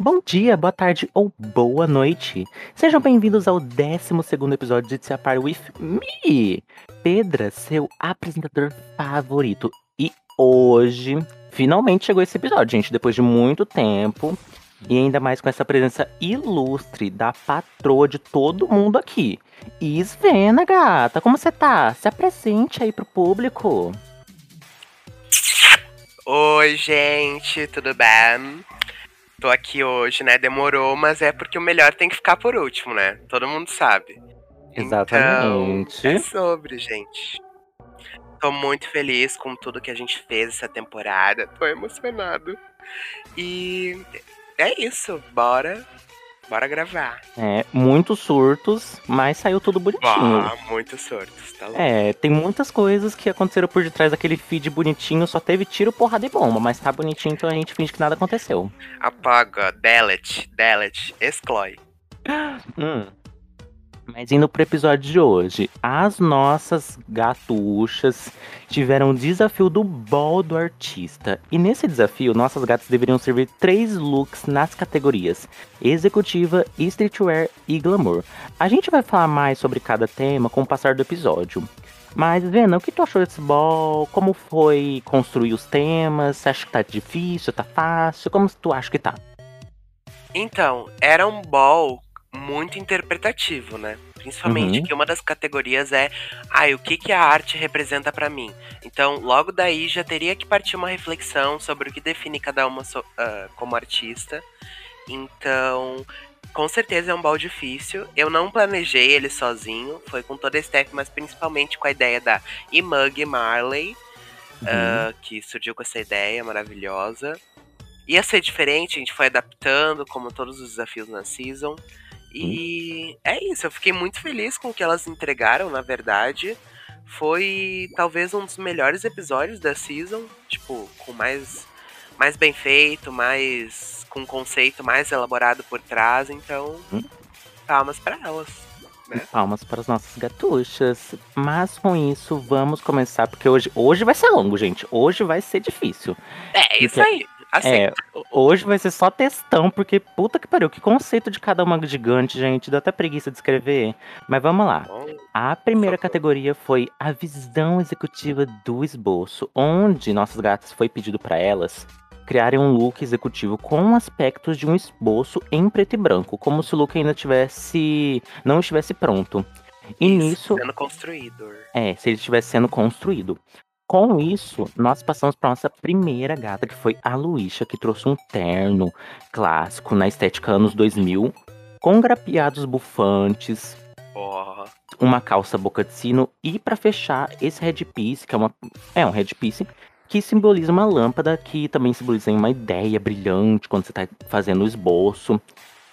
Bom dia, boa tarde ou boa noite. Sejam bem-vindos ao 12 episódio de Se Par With Me, Pedra, seu apresentador favorito. E hoje, finalmente chegou esse episódio, gente, depois de muito tempo. E ainda mais com essa presença ilustre da patroa de todo mundo aqui. Isvena, gata, como você tá? Se apresente aí pro público. Oi, gente, tudo bem? Tô aqui hoje, né? Demorou, mas é porque o melhor tem que ficar por último, né? Todo mundo sabe. Exatamente. Então, é sobre, gente. Tô muito feliz com tudo que a gente fez essa temporada. Tô emocionado. E é isso, bora. Bora gravar. É, muitos surtos, mas saiu tudo bonitinho. Ah, muitos surtos, tá louco. É, tem muitas coisas que aconteceram por detrás daquele feed bonitinho, só teve tiro, porrada e bomba, mas tá bonitinho, então a gente finge que nada aconteceu. Apaga, delete, delete, exclui. Hum. Mas indo pro episódio de hoje, as nossas gatuchas tiveram o desafio do bol do artista. E nesse desafio, nossas gatas deveriam servir três looks nas categorias: executiva, streetwear e glamour. A gente vai falar mais sobre cada tema com o passar do episódio. Mas, Vena, o que tu achou desse bol? Como foi construir os temas? Você acha que tá difícil? Tá fácil? Como tu acha que tá? Então, era um ball muito interpretativo, né? Principalmente Uhum. que uma das categorias é, ah, o que que a arte representa pra mim. Então, logo daí já teria que partir uma reflexão sobre o que define cada uma so- ah, como artista. Então, com certeza é um bal difícil. Eu não planejei ele sozinho, foi com toda a staff, mas principalmente com a ideia da Imug Marley, ah, que surgiu com essa ideia maravilhosa. Ia ser diferente, a gente foi adaptando, como todos os desafios na season. E é isso, eu fiquei muito feliz com o que elas entregaram, na verdade. Foi talvez um dos melhores episódios da season, tipo, com mais, mais bem feito, mais com um conceito mais elaborado por trás, então Hum. palmas pra elas. né? Palmas para as nossas gatuchas. Mas com isso, vamos começar, porque hoje, hoje vai ser longo, gente. Hoje vai ser difícil. É, isso Então, aí. Assim, É, hoje vai ser só textão, porque puta que pariu, que conceito de cada uma gigante, gente. Dá até preguiça de escrever. Mas vamos lá. A primeira categoria foi a visão executiva do esboço, onde nossas gatas foi pedido para elas criarem um look executivo com aspectos de um esboço em preto e branco, como se o look ainda tivesse não estivesse pronto. E isso, nisso, sendo construído. é, se ele estivesse sendo construído. Com isso, nós passamos para nossa primeira gata, que foi a Luísa, que trouxe um terno clássico na estética anos 2000, com grapeados bufantes, Porra. uma calça boca de sino e para fechar esse headpiece, que é uma é um headpiece que simboliza uma lâmpada que também simboliza uma ideia brilhante quando você está fazendo o esboço.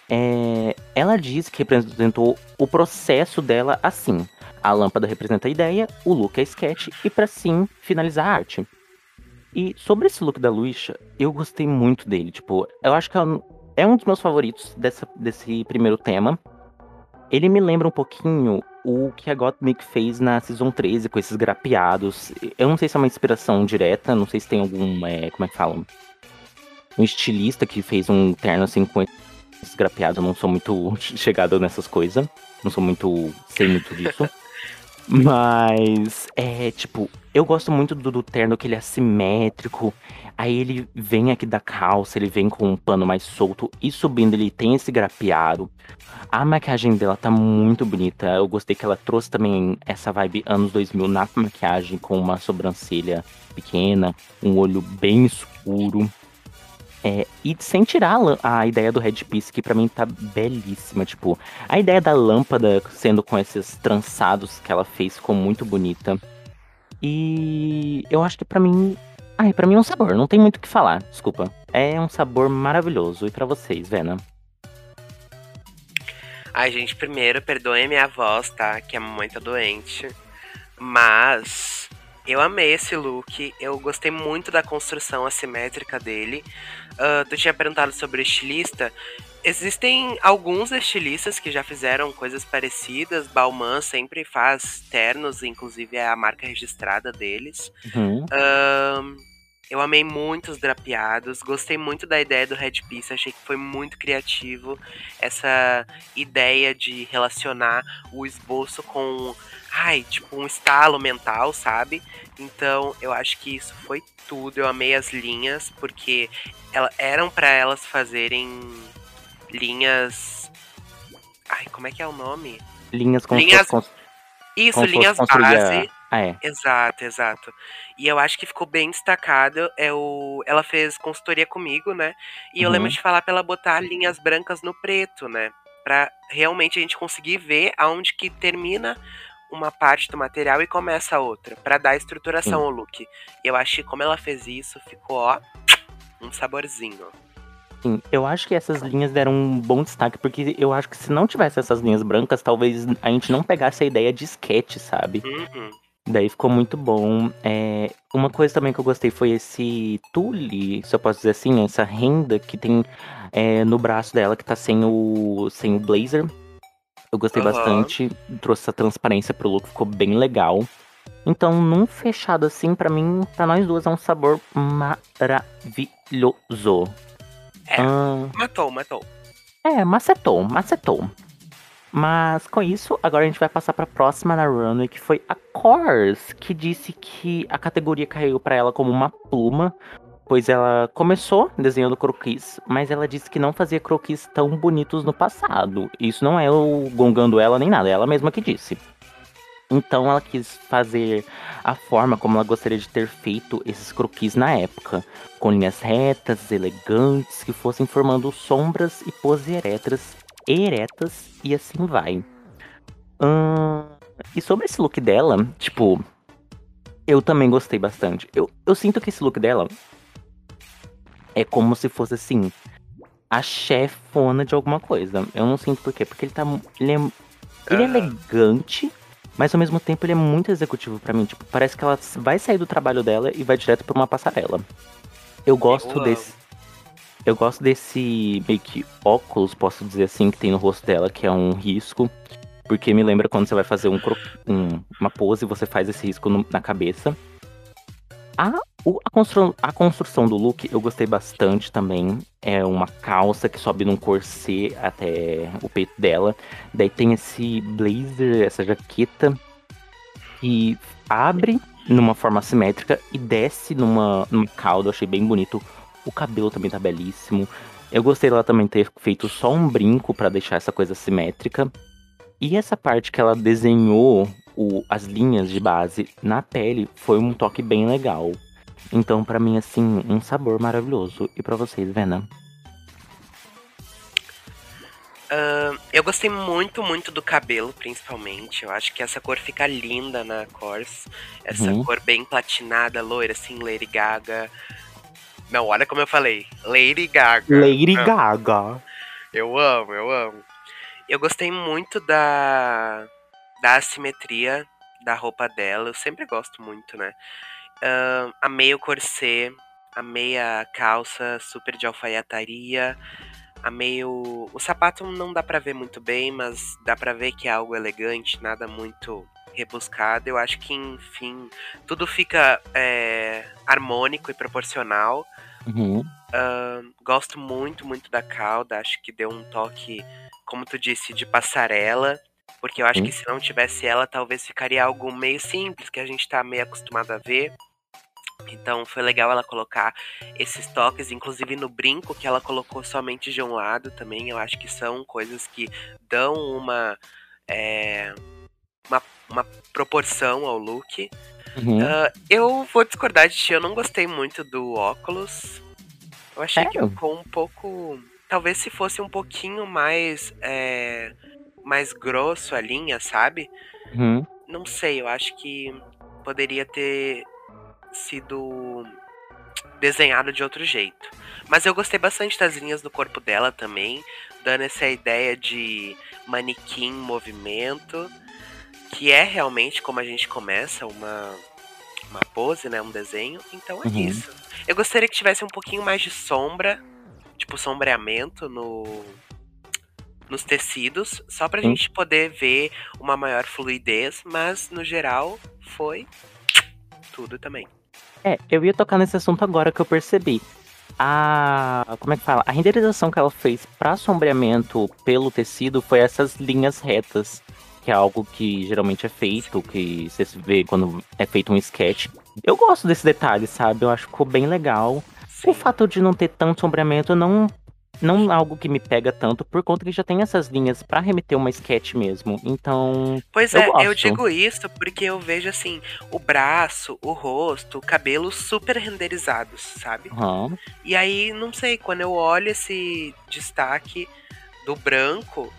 É, ela diz que representou o processo dela assim. A lâmpada representa a ideia, o look é sketch e para sim finalizar a arte. E sobre esse look da Luísa, eu gostei muito dele. Tipo, eu acho que é um- é um dos meus favoritos dessa, desse primeiro tema. Ele me lembra um pouquinho o que a Gottmik fez na Season 13 com esses grapeados. Eu não sei se é uma inspiração direta, não sei se tem algum, é, como é que falam? Um estilista que fez um terno assim com esses grapeados. Eu não sou muito chegado nessas coisas. Não sou muito, sei muito disso. Mas, é, tipo, eu gosto muito do, do terno que ele é assimétrico. Aí ele vem aqui da calça, ele vem com um pano mais solto e subindo ele tem esse grapeado. A maquiagem dela tá muito bonita. Eu gostei que ela trouxe também essa vibe anos 2000 na maquiagem, com uma sobrancelha pequena, um olho bem escuro. É, e sem tirar a a ideia do headpiece, que pra mim tá belíssima. Tipo, a ideia da lâmpada sendo com esses trançados que ela fez ficou muito bonita. E eu acho que pra mim. Ai, pra mim é um sabor, não tem muito o que falar, desculpa. É um sabor maravilhoso. E pra vocês, Vena? Ai, gente, primeiro, perdoem minha voz, tá? Que a mamãe tá doente. Mas eu amei esse look. Eu gostei muito da construção assimétrica dele. Ah, tu tinha perguntado sobre o estilista. Existem alguns estilistas que já fizeram coisas parecidas. Balmain sempre faz ternos, inclusive é a marca registrada deles. Uhum. Ahn, Eu amei muito os drapeados, gostei muito da ideia do headpiece, achei que foi muito criativo essa ideia de relacionar o esboço com, ai, tipo um estalo mental, sabe? Então, eu acho que isso foi tudo. Eu amei as linhas porque ela, eram para elas fazerem linhas Ai, como é que é o nome? Linhas com Linhas- com- Isso, como linhas a- base. Ah, é. Exato, exato. E eu acho que ficou bem destacado. É o... Ela fez consultoria comigo, né? E eu Uhum. lembro de falar pra ela botar linhas brancas no preto, né? Pra realmente a gente conseguir ver aonde que termina uma parte do material e começa a outra. Pra dar estruturação Sim. ao look. Eu acho que como ela fez isso, ficou, ó, um saborzinho. Sim, eu acho que essas linhas deram um bom destaque, porque eu acho que se não tivesse essas linhas brancas, talvez a gente não pegasse a ideia de sketch, sabe? Uhum. Daí ficou muito bom. É, uma coisa também que eu gostei foi esse tule, se eu posso dizer assim, essa renda que tem é, no braço dela, que tá sem o, sem o blazer. Eu gostei Aham. bastante, trouxe essa transparência pro look, ficou bem legal. Então, num fechado assim, pra mim, pra nós duas, é um sabor maravilhoso. É. Ah, Matou, matou. é, macetou, macetou. Mas com isso, agora a gente vai passar pra próxima na runway, que foi a Kors, que disse que a categoria caiu pra ela como uma pluma, pois ela começou desenhando croquis, mas ela disse que não fazia croquis tão bonitos no passado. Isso não é eu gongando ela nem nada, é ela mesma que disse. Então ela quis fazer a forma como ela gostaria de ter feito esses croquis na época, com linhas retas, elegantes, que fossem formando sombras e poses eretas, eretas e assim vai. Ahn, e sobre esse look dela, tipo, eu também gostei bastante. Eu, eu sinto que esse look dela é como se fosse assim, a chefona de alguma coisa. Eu não sinto por quê, porque ele tá. Ele é, ele é elegante, mas ao mesmo tempo ele é muito executivo pra mim. Tipo, parece que ela vai sair do trabalho dela e vai direto pra uma passarela. Eu gosto amo. desse. Eu gosto desse meio que óculos, posso dizer assim, que tem no rosto dela, que é um risco. Porque me lembra quando você vai fazer um, um- uma pose e você faz esse risco no- na cabeça. A, o- a, constru- a construção do look eu gostei bastante também. É uma calça que sobe num corset até o peito dela. Daí tem esse blazer, essa jaqueta que abre numa forma simétrica e desce numa, numa cauda. Eu achei bem bonito. O cabelo também tá belíssimo. Eu gostei dela também ter feito só um brinco pra deixar essa coisa simétrica. E essa parte que ela desenhou o- as linhas de base na pele foi um toque bem legal. Então, pra mim, assim, um sabor maravilhoso. E pra vocês, Vena? Ahn, eu gostei muito, muito do cabelo, principalmente. Eu acho que essa cor fica linda na Corse. Essa Uhum. cor bem platinada, loira, assim, Lady Gaga. Não, olha como eu falei. Lady Gaga. Lady Não, Gaga. Eu amo, eu amo. Eu gostei muito da, da assimetria da roupa dela. Eu sempre gosto muito, né? Ahn, amei o corset, amei a calça super de alfaiataria. Amei o. O sapato não dá pra ver muito bem, mas dá pra ver que é algo elegante, nada muito rebuscado. Eu acho que, enfim, tudo fica é, harmônico e proporcional. Uhum. Ahn, gosto muito, muito da cauda. Acho que deu um toque, como tu disse, de passarela. Porque eu acho Sim. que se não tivesse ela, talvez ficaria algo meio simples, que a gente tá meio acostumado a ver. Então foi legal ela colocar esses toques, inclusive no brinco que ela colocou somente de um lado também. Eu acho que são coisas que dão uma, é, uma, uma proporção ao look. Uhum. Ah, eu vou discordar de ti, eu não gostei muito do óculos. Eu achei que ficou um pouco. Talvez se fosse um pouquinho mais. é, mais grosso a linha, sabe? Uhum. Não sei, eu acho que poderia ter sido desenhado de outro jeito. Mas eu gostei bastante das linhas do corpo dela também, dando essa ideia de manequim movimento, que é realmente como a gente começa uma, uma pose, né, um desenho. Então é Uhum. isso. Eu gostaria que tivesse um pouquinho mais de sombra, tipo sombreamento no nos tecidos, só pra Sim. gente poder ver uma maior fluidez, mas no geral foi tudo também. É, eu ia tocar nesse assunto agora que eu percebi. A. Como é que fala? A renderização que ela fez para sombreamento pelo tecido foi essas linhas retas. Que é algo que geralmente é feito, que você vê quando é feito um sketch. Eu gosto desse detalhe, sabe? Eu acho que ficou bem legal. O fato de não ter tanto sombreamento não não algo que me pega tanto, por conta que já tem essas linhas pra remeter uma sketch mesmo. Então. Pois eu é, eu gosto. digo isso porque eu vejo assim, o braço, o rosto, o cabelo super renderizados, sabe? aham, E aí, não sei, quando eu olho esse destaque do branco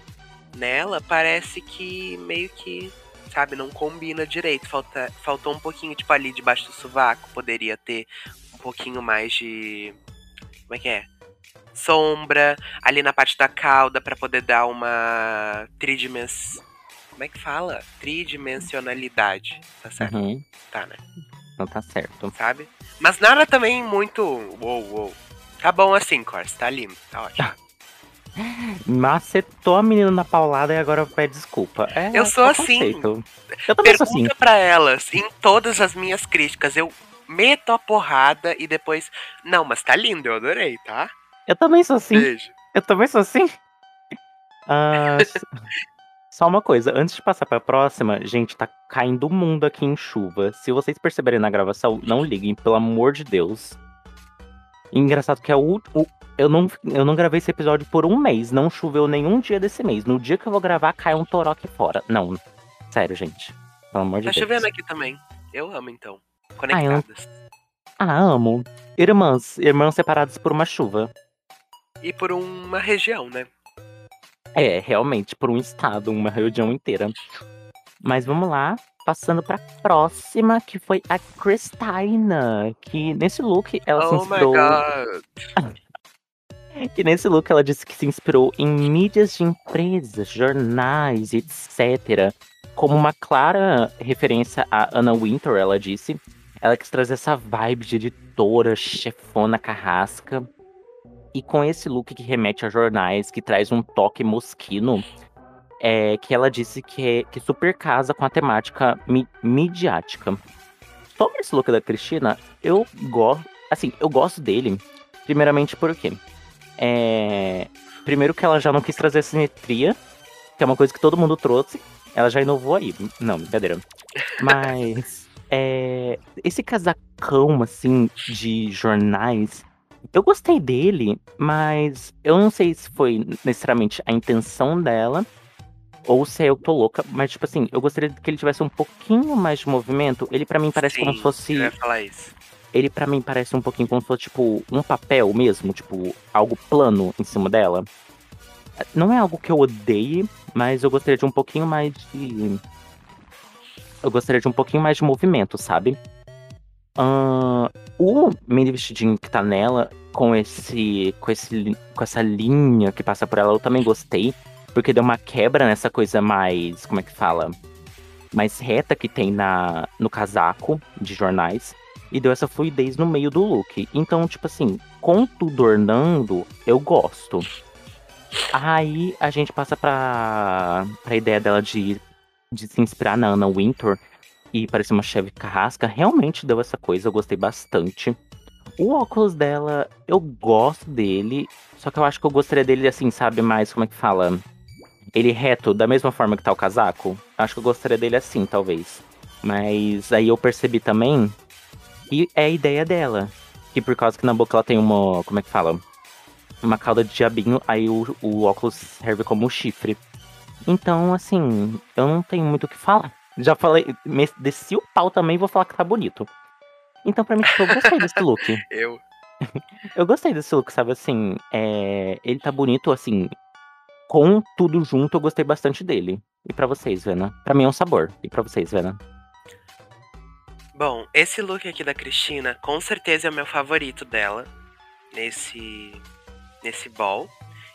nela, parece que meio que, sabe, não combina direito. Falta, faltou um pouquinho, tipo, ali debaixo do sovaco, poderia ter um pouquinho mais de. Como é que é? Sombra, ali na parte da cauda, pra poder dar uma tridimens... Como é que fala? Tridimensionalidade. Tá certo? uhum, Tá, né? não tá certo. Sabe? Mas nada também muito. Uou, uou. Tá bom assim, Corse, tá limpo, tá ótimo. Macetou a menina na paulada e agora pede desculpa. É, Eu sou é assim. conceito. Eu também sou Pergunta assim. pra elas, em todas as minhas críticas, eu meto a porrada e depois. Não, mas tá lindo, eu adorei, tá? Eu também sou assim. Beijo. Eu também sou assim. Ah, só uma coisa, antes de passar pra próxima, gente, tá caindo o mundo aqui em chuva. Se vocês perceberem na gravação, não liguem, pelo amor de Deus. Engraçado que é o, o- eu não eu não gravei esse episódio por um mês, não choveu nenhum dia desse mês. No dia que eu vou gravar, cai um toró aqui fora. Não, sério, gente. Pelo amor de Tá Deus. chovendo aqui também. Eu amo, então. eu- Conectadas. Ah, amo. Irmãs, irmãs separadas por uma chuva. E por uma região, né? É, realmente, por um estado, uma região inteira. Mas vamos lá, passando pra próxima, que foi a Cristina. Que nesse look ela se oh my inspirou. Que nesse look ela disse que se inspirou em mídias de empresas, jornais, etc. Como uma clara referência a Anna Wintour, ela disse. Ela quis trazer essa vibe de editora, chefona, carrasca. E com esse look que remete a jornais, que traz um toque mosquino, é, que ela disse que, é- que super casa com a temática mi- midiática. Sobre esse look da Cristina, eu gosto. Assim, eu gosto dele. Primeiramente porque. É, primeiro que ela já não quis trazer simetria, que é uma coisa que todo mundo trouxe. Ela já inovou aí. Não, brincadeira. Mas. é, esse casacão, assim, de jornais. Eu gostei dele, mas eu não sei se foi necessariamente a intenção dela ou se é eu que tô louca, mas tipo assim, eu gostaria que ele tivesse um pouquinho mais de movimento. Ele pra mim parece como Sim, se fosse Eu ia falar isso. ele pra mim parece um pouquinho como se fosse, tipo, um papel mesmo, tipo, algo plano em cima dela. Não é algo que eu odeie, mas eu gostaria de um pouquinho mais de. Eu gostaria de um pouquinho mais de movimento, sabe? Ahn, o mini vestidinho que tá nela, com esse, com esse. com essa linha que passa por ela, eu também gostei. Porque deu uma quebra nessa coisa mais. Como é que fala? Mais reta que tem na, no casaco de jornais e deu essa fluidez no meio do look. Então, tipo assim, com tudo ornando, eu gosto. Aí a gente passa pra, pra ideia dela de, de se inspirar na Anna Wintour e parecer uma cheve carrasca. Realmente deu essa coisa, eu gostei bastante. O óculos dela, eu gosto dele, só que eu acho que eu gostaria dele assim, sabe, mais como é que fala? Ele reto, da mesma forma que tá o casaco. Acho que eu gostaria dele assim, talvez. Mas aí eu percebi também e é a ideia dela. Que por causa que na boca ela tem uma. Como é que fala? Uma cauda de diabinho, aí o, o óculos serve como chifre. Então, assim, eu não tenho muito o que falar. Já falei, desci o pau também vou falar que tá bonito. Então, pra mim, tipo, eu gostei desse look. Eu. Eu gostei desse look, sabe? Assim, é... ele tá bonito, assim. Com tudo junto, eu gostei bastante dele. E pra vocês, Vena? Pra mim é um sabor. E pra vocês, Vena? Bom, esse look aqui da Cristina, com certeza é o meu favorito dela nesse nesse ball.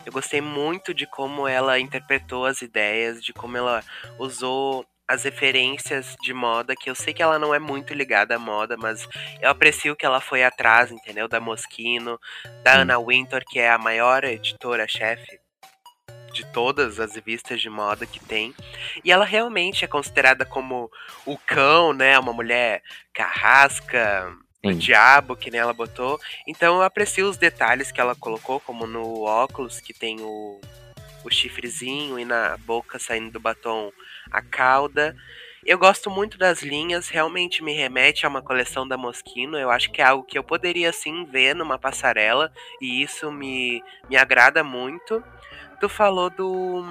Eu gostei muito de como ela interpretou as ideias, de como ela usou as referências de moda, que eu sei que ela não é muito ligada à moda, mas eu aprecio que ela foi atrás, entendeu? Da Moschino, da. Anna Wintour, que é a maior editora-chefe de todas as revistas de moda que tem. E ela realmente é considerada como o cão, né? Uma mulher carrasca, do diabo, que nem ela botou. Então eu aprecio os detalhes que ela colocou, como no óculos, que tem o, o chifrezinho e na boca saindo do batom a cauda. Eu gosto muito das linhas, realmente me remete a uma coleção da Moschino. Eu acho que é algo que eu poderia sim ver numa passarela e isso me, me agrada muito. Tu falou do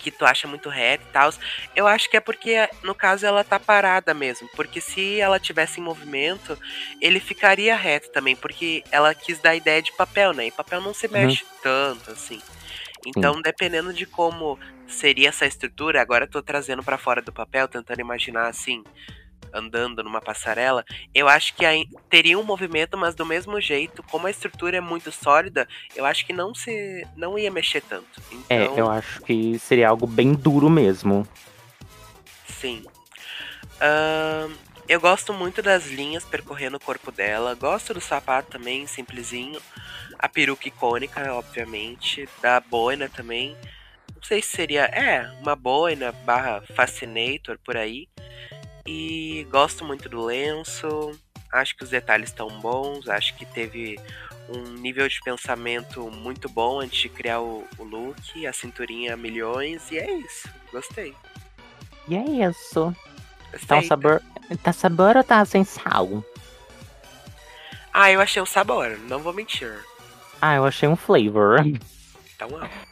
que tu acha muito reto e tal. Eu acho que é porque, no caso, ela tá parada mesmo. Porque se ela tivesse em movimento, ele ficaria reto também. Porque ela quis dar ideia de papel, né? E papel não se mexe uhum. tanto, assim. Então, dependendo de como seria essa estrutura, agora eu tô trazendo para fora do papel, tentando imaginar assim, andando numa passarela, eu acho que teria um movimento, mas do mesmo jeito, como a estrutura é muito sólida, eu acho que não se não ia mexer tanto. É, então... É, eu acho que seria algo bem duro mesmo. Sim. Uh, eu gosto muito das linhas percorrendo o corpo dela, gosto do sapato também, simplesinho. A peruca icônica, obviamente, da boina também. Não sei se seria, é, uma boina barra fascinator por aí. E gosto muito do lenço. Acho que os detalhes estão bons. Acho que teve um nível de pensamento muito bom antes de criar o, o look. A cinturinha milhões. E é isso. Gostei. E é isso. Gostei. Tá um sabor. Tá sabor ou tá sem sal? Ah, eu achei um sabor, não vou mentir. Ah, eu achei um flavor. Então, ó.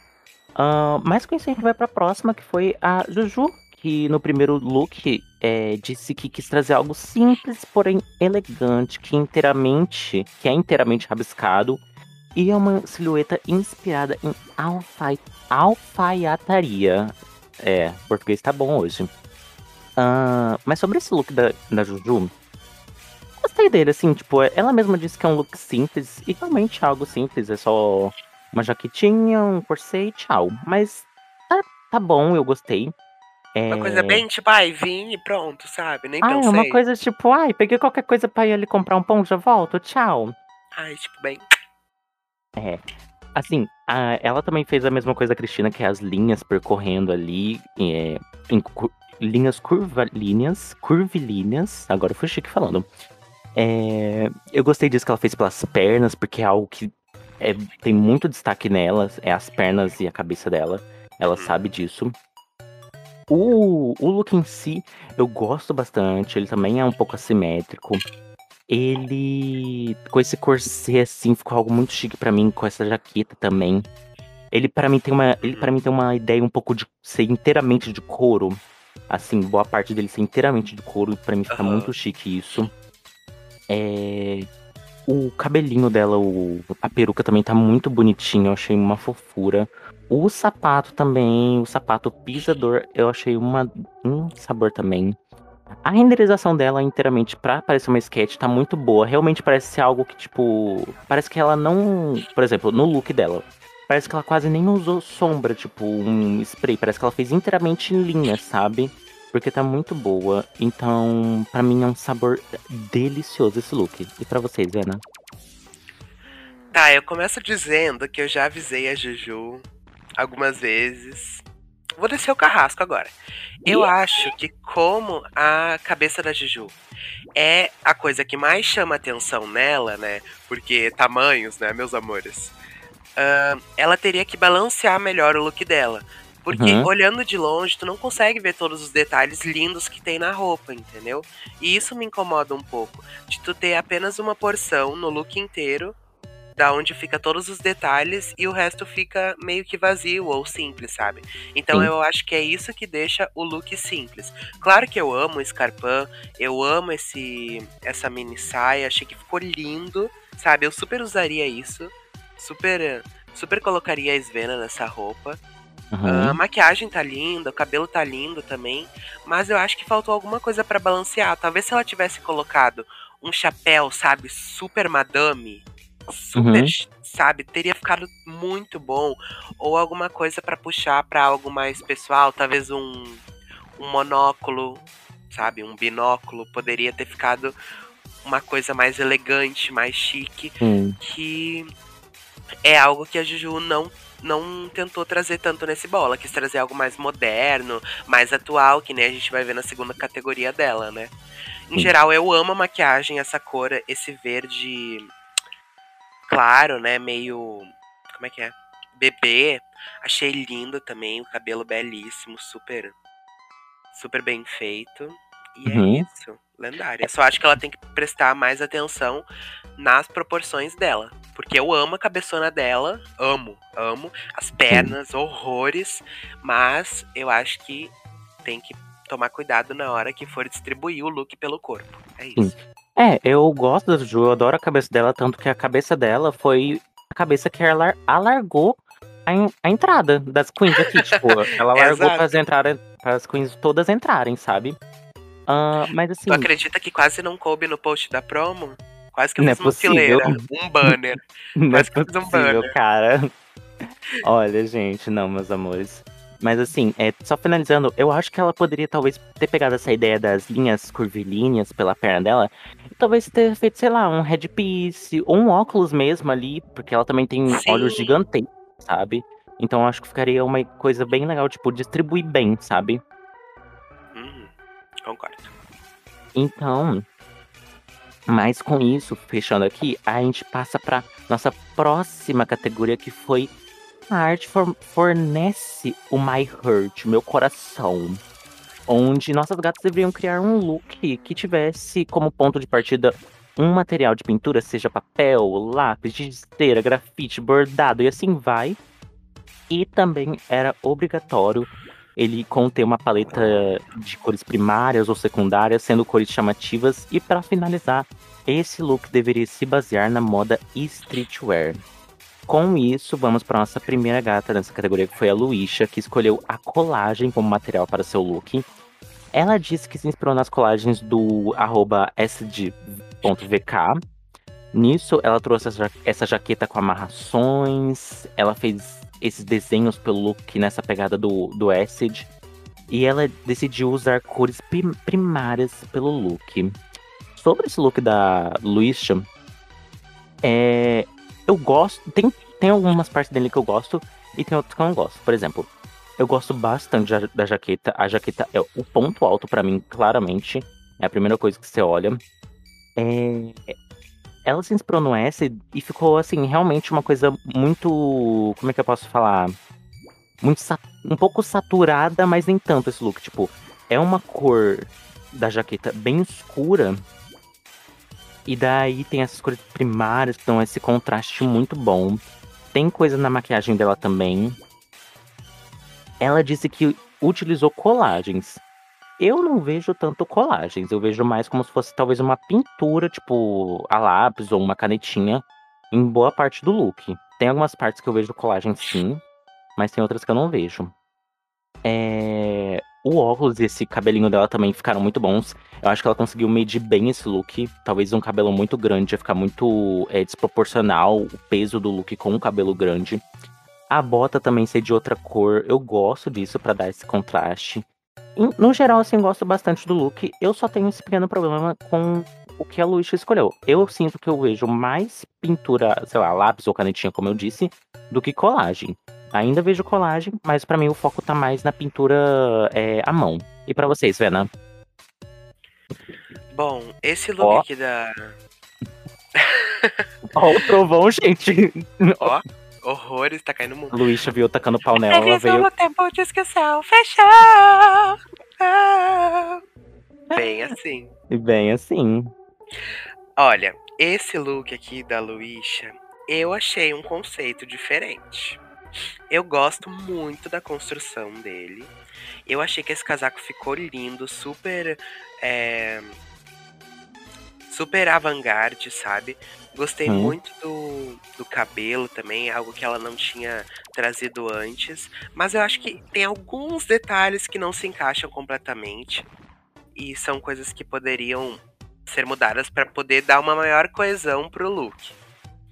Uh, mais com isso, a gente vai pra próxima, que foi a Juju, que no primeiro look é, disse que quis trazer algo simples, porém elegante, que inteiramente, que é inteiramente rabiscado e é uma silhueta inspirada em alfa, alfaiataria. É, português tá bom hoje. Uh, mas sobre esse look da, da Juju, gostei dele, assim, tipo, ela mesma disse que é um look simples, e realmente é algo simples, é só uma jaquetinha, um corset e tchau. Mas tá, tá bom, eu gostei. É... Uma coisa bem tipo, ai, vim e pronto, sabe? Nem ah, pensei. uma coisa tipo, ai, peguei qualquer coisa pra ir ali comprar um pão, já volto, tchau. Ai, tipo, bem. É. Assim, a, ela também fez a mesma coisa, a Cristina, que é as linhas percorrendo ali, é, linhas curvilíneas, curvilíneas, agora eu fui chique falando. É, eu gostei disso que ela fez pelas pernas, porque é algo que é, tem muito destaque nelas, é as pernas e a cabeça dela. Ela uhum. sabe disso. O, o look em si, eu gosto bastante. Ele também é um pouco assimétrico. Ele, com esse corset assim, ficou algo muito chique para mim, com essa jaqueta também. Ele para mim tem uma, ele para mim tem uma ideia um pouco de ser inteiramente de couro. Assim, boa parte dele ser inteiramente de couro, para mim fica uhum. muito chique isso. É, o cabelinho dela, o, a peruca também tá muito bonitinho, eu achei uma fofura. O sapato também, o sapato pisador, eu achei uma, um sabor também. A renderização dela inteiramente pra parecer uma sketch tá muito boa. Realmente parece ser algo que, tipo. Parece que ela não. Por exemplo, no look dela. Parece que ela quase nem usou sombra, tipo, um spray. Parece que ela fez inteiramente em linha, sabe? porque tá muito boa. Então, para mim é um sabor delicioso esse look. E para vocês, Ana? Tá, eu começo dizendo que eu já avisei a Juju algumas vezes. Vou descer o carrasco agora. Eu acho que como a cabeça da Juju é a coisa que mais chama atenção nela, né? Porque tamanhos, né, meus amores? Uh, ela teria que balancear melhor o look dela. Porque uhum. olhando de longe, tu não consegue ver todos os detalhes lindos que tem na roupa, entendeu? E isso me incomoda um pouco. De tu ter apenas uma porção no look inteiro, da onde fica todos os detalhes e o resto fica meio que vazio ou simples, sabe? Então Sim. eu acho que é isso que deixa o look simples. Claro que eu amo o escarpão, eu amo esse essa mini saia, achei que ficou lindo, sabe? Eu super usaria isso, super super colocaria a Svena nessa roupa. Uhum. a maquiagem tá linda, o cabelo tá lindo também, mas eu acho que faltou alguma coisa para balancear. Talvez se ela tivesse colocado um chapéu, sabe, super madame, super, uhum. sabe, teria ficado muito bom. Ou alguma coisa para puxar para algo mais pessoal, talvez um, um monóculo, sabe, um binóculo, poderia ter ficado uma coisa mais elegante, mais chique, uhum. que é algo que a Juju não não tentou trazer tanto nesse bola, quis trazer algo mais moderno, mais atual, que nem a gente vai ver na segunda categoria dela, né? Em geral, eu amo a maquiagem, essa cor, esse verde claro, né? Meio. Como é que é? Bebê. Achei lindo também, o cabelo belíssimo, super. Super bem feito. E é Uhum. é isso. Lendária. Só acho que ela tem que prestar mais atenção nas proporções dela. Porque eu amo a cabeçona dela. Amo, amo. As pernas, horrores. Mas eu acho que tem que tomar cuidado na hora que for distribuir o look pelo corpo. É isso. É, eu gosto da Ju, eu adoro a cabeça dela, tanto que a cabeça dela foi a cabeça que ela alargou a, en- a entrada das queens aqui, tipo, ela largou para as entrarem, para as queens todas entrarem, sabe? Ah, mas assim, Tu acredita que quase não coube no post da promo? Quase que eu Não é fiz uma possível. fileira, um banner. não é quase que eu fiz um possível, banner. cara. Olha, gente, não, meus amores. Mas assim, é, só finalizando, eu acho que ela poderia talvez ter pegado essa ideia das linhas curvilíneas pela perna dela e talvez ter feito, sei lá, um headpiece ou um óculos mesmo ali, porque ela também tem Sim. olhos gigantescos, sabe? Então eu acho que ficaria uma coisa bem legal, tipo, distribuir bem, sabe? Concordo. Então, mas com isso, fechando aqui, a gente passa para nossa próxima categoria que foi a arte for- fornece o My Heart, meu coração. Onde nossas gatas deveriam criar um look que tivesse como ponto de partida um material de pintura, seja papel, lápis, esteira, grafite, bordado e assim vai. E também era obrigatório ele conter uma paleta de cores primárias ou secundárias, sendo cores chamativas. E para finalizar, esse look deveria se basear na moda streetwear. Com isso, vamos para nossa primeira gata nessa categoria, que foi a Luísa, que escolheu a colagem como material para seu look. Ela disse que se inspirou nas colagens do sd.vk. Nisso, ela trouxe essa jaqueta com amarrações, ela fez esses desenhos pelo look nessa pegada do, do Acid. E ela decidiu usar cores prim- primárias pelo look. Sobre esse look da Luisha, é, eu gosto. Tem, tem algumas partes dele que eu gosto e tem outras que eu não gosto. Por exemplo, eu gosto bastante da, da jaqueta. A jaqueta é o ponto alto pra mim, claramente. É a primeira coisa que você olha. É, ela se inspirou no S e ficou, assim, realmente uma coisa muito. Como é que eu posso falar? Muito um pouco saturada, mas nem tanto esse look. Tipo, é uma cor da jaqueta bem escura. E daí tem essas cores primárias que dão esse contraste muito bom. Tem coisa na maquiagem dela também. Ela disse que utilizou colagens. Eu não vejo tanto colagens, eu vejo mais como se fosse talvez uma pintura, tipo a lápis ou uma canetinha, em boa parte do look. Tem algumas partes que eu vejo colagem sim, mas tem outras que eu não vejo. É, O óculos e esse cabelinho dela também ficaram muito bons. Eu acho que ela conseguiu medir bem esse look. Talvez um cabelo muito grande ia ficar muito é, desproporcional o peso do look com um cabelo grande. A bota também ser de outra cor, eu gosto disso pra dar esse contraste. No geral, assim, gosto bastante do look. Eu só tenho esse pequeno problema com o que a Luísa escolheu. Eu sinto que eu vejo mais pintura, sei lá, lápis ou canetinha, como eu disse, do que colagem. Ainda vejo colagem, mas pra mim o foco tá mais na pintura é, à mão. E pra vocês, Vena? Bom, esse look Ó. aqui da. Ó, o trovão, gente. Ó, horrores, tá caindo muito. Luísa viu tacando pau nela, ela veio. o tempo de esquecer, fechou! Ah. Bem assim. Bem assim. Olha, esse look aqui da Luísa, eu achei um conceito diferente. Eu gosto muito da construção dele. Eu achei que esse casaco ficou lindo, super. é, super avant-garde, sabe? Gostei Hum. muito do, do cabelo também, algo que ela não tinha trazido antes. Mas eu acho que tem alguns detalhes que não se encaixam completamente. E são coisas que poderiam ser mudadas para poder dar uma maior coesão pro look.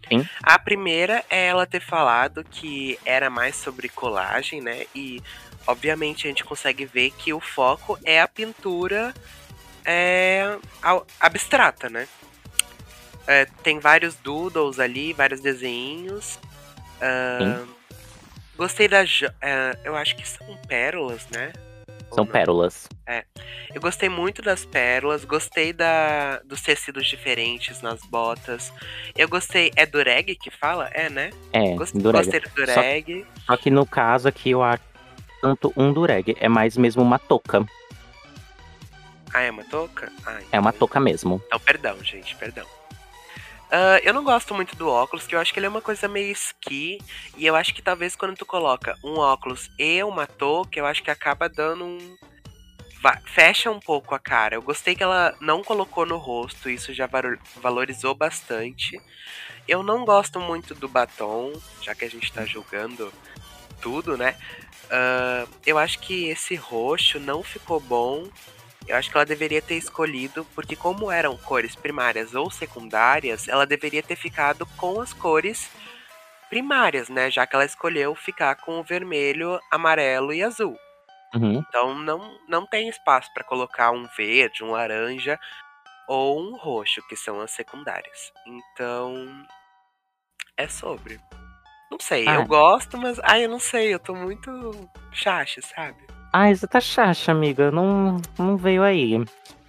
Sim. A primeira é ela ter falado que era mais sobre colagem, né? E obviamente a gente consegue ver que o foco é a pintura é, abstrata, né? É, tem vários doodles ali, vários desenhos. Ah, gostei da. ah, eu acho que são pérolas, né? São pérolas. Eu gostei muito das pérolas, gostei da, dos tecidos diferentes nas botas. Eu gostei. É dureg que fala? É, né? É, Gostei, dureg. gostei do dureg. Só que no caso aqui eu acho tanto um dureg, é mais mesmo uma touca. Ah, é uma touca? Ah, É uma então- touca mesmo. Então, perdão, gente, perdão. Ah, eu não gosto muito do óculos, que eu acho que ele é uma coisa meio ski. E eu acho que talvez quando tu coloca um óculos e uma touca, eu acho que acaba dando um. Fecha um pouco a cara. Eu gostei que ela não colocou no rosto, isso já valo- valorizou bastante. Eu não gosto muito do batom, já que a gente tá julgando tudo, né? Ah, eu acho que esse roxo não ficou bom. Eu acho que ela deveria ter escolhido, porque como eram cores primárias ou secundárias, ela deveria ter ficado com as cores primárias, né? Já que ela escolheu ficar com o vermelho, amarelo e azul. Uhum. Então não, não tem espaço para colocar um verde, um laranja ou um roxo, que são as secundárias. Então é sobre. Não sei, Ah. eu gosto, mas ai, eu não sei, eu tô muito chacha, sabe? Ah, isso tá chacha, amiga. Não, não veio aí.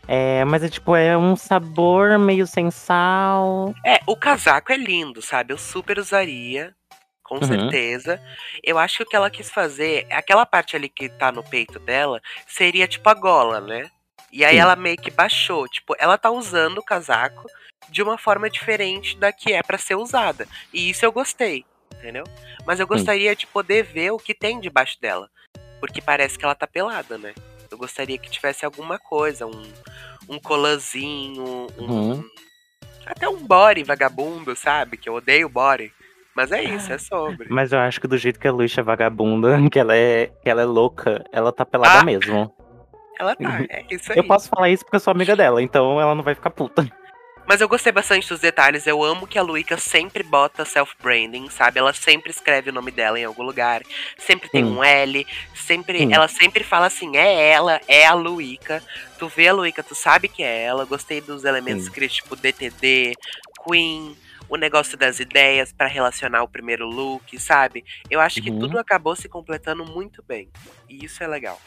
É, mas é tipo, é um sabor meio sem sal. É, o casaco é lindo, sabe? Eu super usaria, com Uhum. certeza. Eu acho que o que ela quis fazer, aquela parte ali que tá no peito dela, seria tipo a gola, né? E aí Sim. ela meio que baixou, tipo, ela tá usando o casaco de uma forma diferente da que é pra ser usada. E isso eu gostei, entendeu? Mas eu gostaria de poder ver o que tem debaixo dela, porque parece que ela tá pelada, né? Eu gostaria que tivesse alguma coisa, um um colanzinho, um Uhum. até um body vagabundo, sabe? Que eu odeio body. Mas é isso, é sobre. Mas eu acho que do jeito que a Luísa é vagabunda, que ela é, que ela é louca, ela tá pelada Ah, mesmo. Ela tá, é isso aí. Eu posso falar isso porque eu sou amiga dela, então ela não vai ficar puta. Mas eu gostei bastante dos detalhes. Eu amo que a Luíca sempre bota self-branding, sabe? Ela sempre escreve o nome dela em algum lugar. Sempre tem Sim. um L. Sempre, Sim. ela sempre fala assim: é ela, é a Luíca. Tu vê a Luíca, tu sabe que é ela. Gostei dos elementos Sim. escritos, tipo DTD, Queen. O negócio das ideias pra relacionar o primeiro look, sabe? Eu acho que Uhum. tudo acabou se completando muito bem. E isso é legal.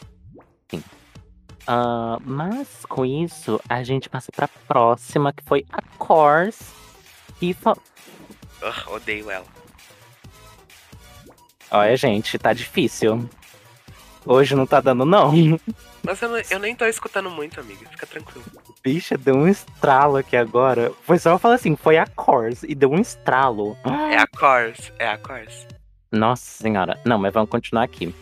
Ah, mas com isso, a gente passa pra próxima, que foi a Course. E fa... Ugh, odeio ela. Olha, gente, tá difícil. Hoje não tá dando, não. Mas eu, não- eu nem tô escutando muito, amiga. Fica tranquilo. Bicha, deu um estralo aqui agora. Foi só eu falar assim, foi a Course e deu um estralo. É a Course, é a Course. Nossa senhora. Não, mas vamos continuar aqui.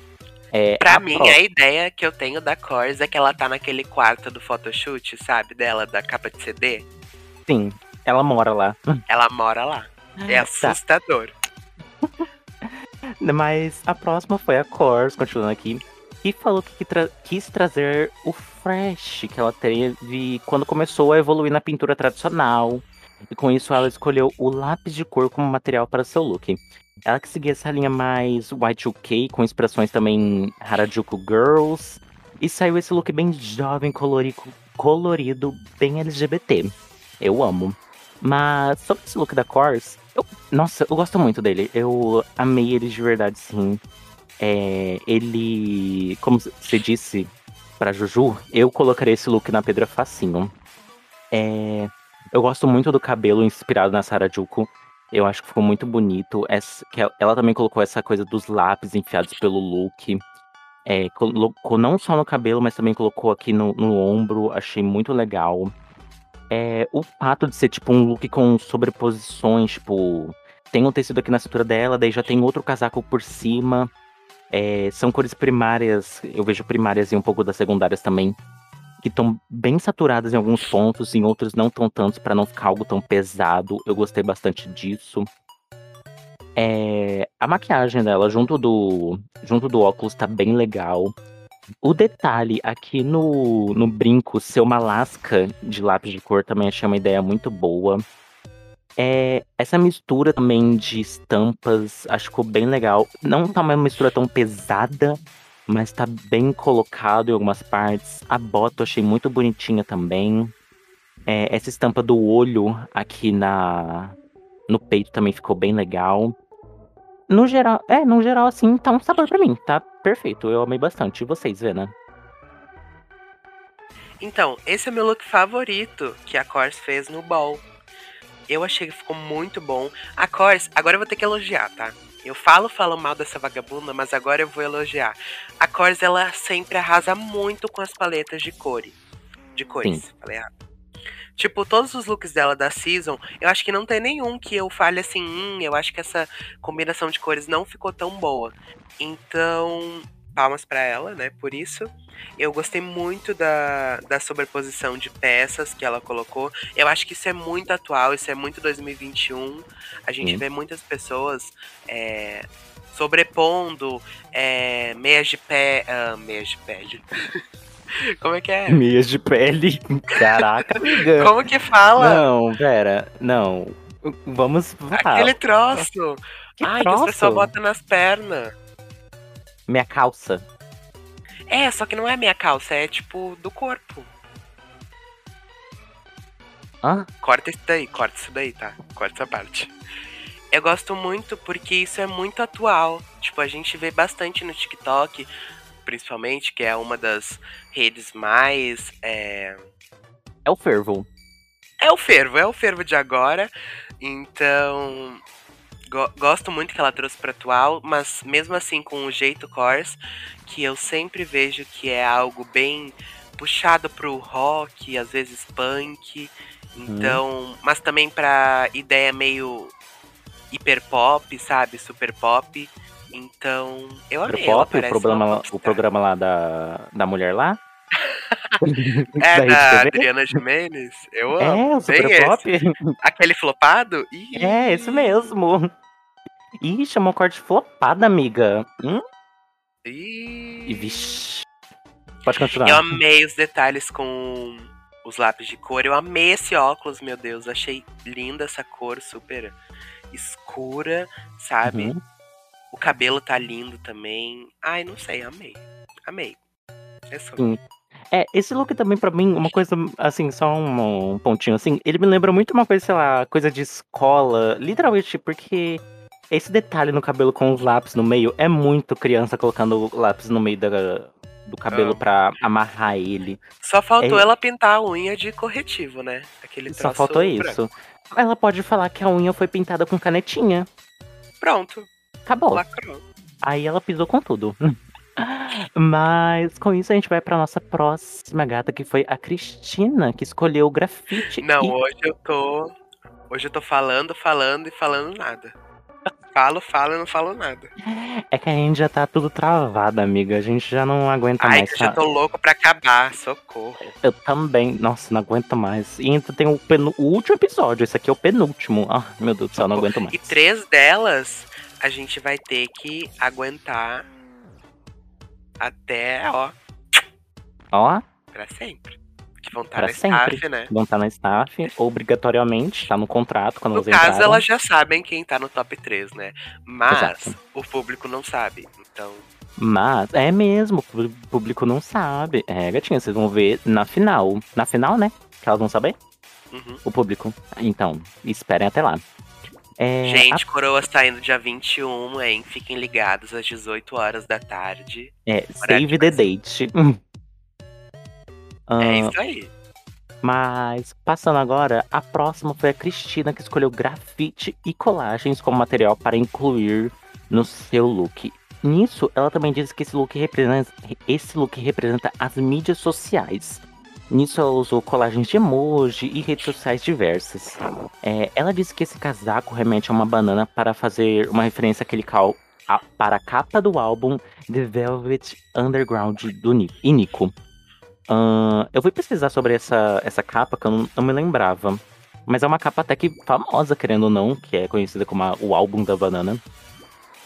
É, Pra a mim, pró- a ideia que eu tenho da Course é que ela tá naquele quarto do photoshoot, sabe? Dela, da capa de CD. Sim, ela mora lá. Ela mora lá. É Tá. assustador. Mas a próxima foi a Course, continuando aqui. E falou que tra- quis trazer o fresh que ela teve quando começou a evoluir na pintura tradicional. E com isso ela escolheu o lápis de cor como material para seu look. Ela que seguia essa linha mais Y2K, com inspirações também Harajuku Girls. E saiu esse look bem jovem, colorido, colorido bem LGBT. Eu amo. Mas sobre esse look da Course, eu- nossa, eu gosto muito dele. Eu amei ele de verdade, sim. É, ele, como você disse pra Juju, eu colocaria esse look na Pedra facinho. É, eu gosto muito do cabelo inspirado na Harajuku. Eu acho que ficou muito bonito. Essa, ela, ela também colocou essa coisa dos lápis enfiados pelo look. É, colocou não só no cabelo, mas também colocou aqui no, no ombro. Achei muito legal. É, o fato de ser tipo um look com sobreposições, tipo, tem um tecido aqui na cintura dela, daí já tem outro casaco por cima. É, são cores primárias, eu vejo primárias e um pouco das secundárias também, que estão bem saturadas em alguns pontos, em outros não tão tantos, para não ficar algo tão pesado. Eu gostei bastante disso. É, a maquiagem dela, junto do, junto do óculos, tá bem legal. O detalhe aqui no, no brinco ser uma lasca de lápis de cor também achei uma ideia muito boa. É, essa mistura também de estampas acho que ficou bem legal. Não tá uma mistura tão pesada, mas tá bem colocado em algumas partes. A bota eu achei muito bonitinha também. É, essa estampa do olho aqui na no peito também ficou bem legal. No geral, é, no geral assim, tá um sabor pra mim, tá perfeito. Eu amei bastante. E vocês, Vena? Então, esse é meu look favorito que a Kors fez no ball. Eu achei que ficou muito bom. A Kors, agora eu vou ter que elogiar, tá? Eu falo, falo mal dessa vagabunda, mas agora eu vou elogiar. A Kors, ela sempre arrasa muito com as paletas de cores. De cores, Sim. falei errado. Tipo, todos os looks dela da Season, eu acho que não tem nenhum que eu fale assim, hum, eu acho que essa combinação de cores não ficou tão boa. Então, palmas pra ela, né, por isso. Eu gostei muito da, da sobreposição de peças que ela colocou. Eu acho que isso é muito atual, isso é muito 2021. A gente Sim. vê muitas pessoas é, sobrepondo é, meias de pé. ah, meias de pele. Como é que é? Meias de pele. Caraca, amiga. Como que fala? Não, pera, não. Vamos. Aquele troço. que Ai, que troço? as pessoas botam nas pernas. Minha calça. É, só que não é minha calça, é tipo do corpo. Hã? Corta isso daí, corta isso daí, tá? Corta essa parte. Eu gosto muito porque isso é muito atual. Tipo, a gente vê bastante no TikTok, principalmente, que é uma das redes mais. É, É o fervo. é o fervo, é o fervo de agora. Então. Go- gosto muito que ela trouxe pra atual, mas mesmo assim com o jeito Cors, que eu sempre vejo que é algo bem puxado pro rock, às vezes punk. Então, mas também pra ideia meio hiper pop, sabe? Super pop. Então, eu amei. Ela Pop, o programa, o programa lá da, da mulher lá? É da? Adriana Jimenez. Eu amo. É, o Super Bem Pop? Aquele flopado? Ih, É, esse mesmo. Ih, chamou corte flopada, amiga. Hum? Ih. E vixi. Pode continuar. Eu amei os detalhes com os lápis de cor. Eu amei esse óculos, meu Deus. Achei linda essa cor, super escura, sabe? Uhum. O cabelo tá lindo também. Ai, não sei, amei. Amei. É só. Sim. É, esse look também pra mim, uma coisa, assim, só um, um pontinho assim, ele me lembra muito uma coisa, sei lá, coisa de escola, literalmente, porque esse detalhe no cabelo com os lápis no meio é muito criança colocando o lápis no meio da, do cabelo Amo. pra amarrar ele. Só faltou É- ela pintar a unha de corretivo, né? Aquele Só faltou branco. isso. Ela pode falar que a unha foi pintada com canetinha. Pronto, Acabou. lacrou. Aí ela pisou com tudo. Mas com isso a gente vai pra nossa próxima gata, que foi a Cristina, que escolheu o grafite. Não, e hoje eu tô. Hoje eu tô falando, falando e falando nada. Falo, falo e não falo nada. É que a gente já tá tudo travado, amiga. A gente já não aguenta Ai, mais. que eu já fa- tô louco pra acabar, socorro. Eu também. Nossa, não aguento mais. E ainda tem o, penu- o último episódio. Esse aqui é o penúltimo. Ah, meu Deus do céu, não aguento mais. E três delas a gente vai ter que aguentar até, ó, Ó, pra sempre. Que vão estar Pra na sempre. staff, né? vão estar na staff, obrigatoriamente. Tá no contrato quando No caso, elas já sabem quem tá no top 3, né? Mas Exato. o público não sabe. Então, Mas é mesmo, o público não sabe. É, gatinha, vocês vão ver na final. Na final, né? Que elas vão saber? uhum. O público. Então, esperem até lá. É, gente, Coroa saindo dia 21, hein? Fiquem ligados às 18 horas da tarde. a- é, save the date. É Ah, isso aí. Mas, passando agora, a próxima foi a Cristina, que escolheu grafite e colagens como material para incluir no seu look. Nisso, ela também disse que esse look representa, esse look representa as mídias sociais. Nisso, ela usou colagens de emoji e redes sociais diversas. É, ela disse que esse casaco remete a uma banana para fazer uma referência àquele cal a- para a capa do álbum The Velvet Underground do Ni- e Nico. Ahn, eu fui pesquisar sobre essa, essa capa que eu não, não me lembrava. Mas é uma capa até que famosa, querendo ou não, que é conhecida como a- o álbum da banana.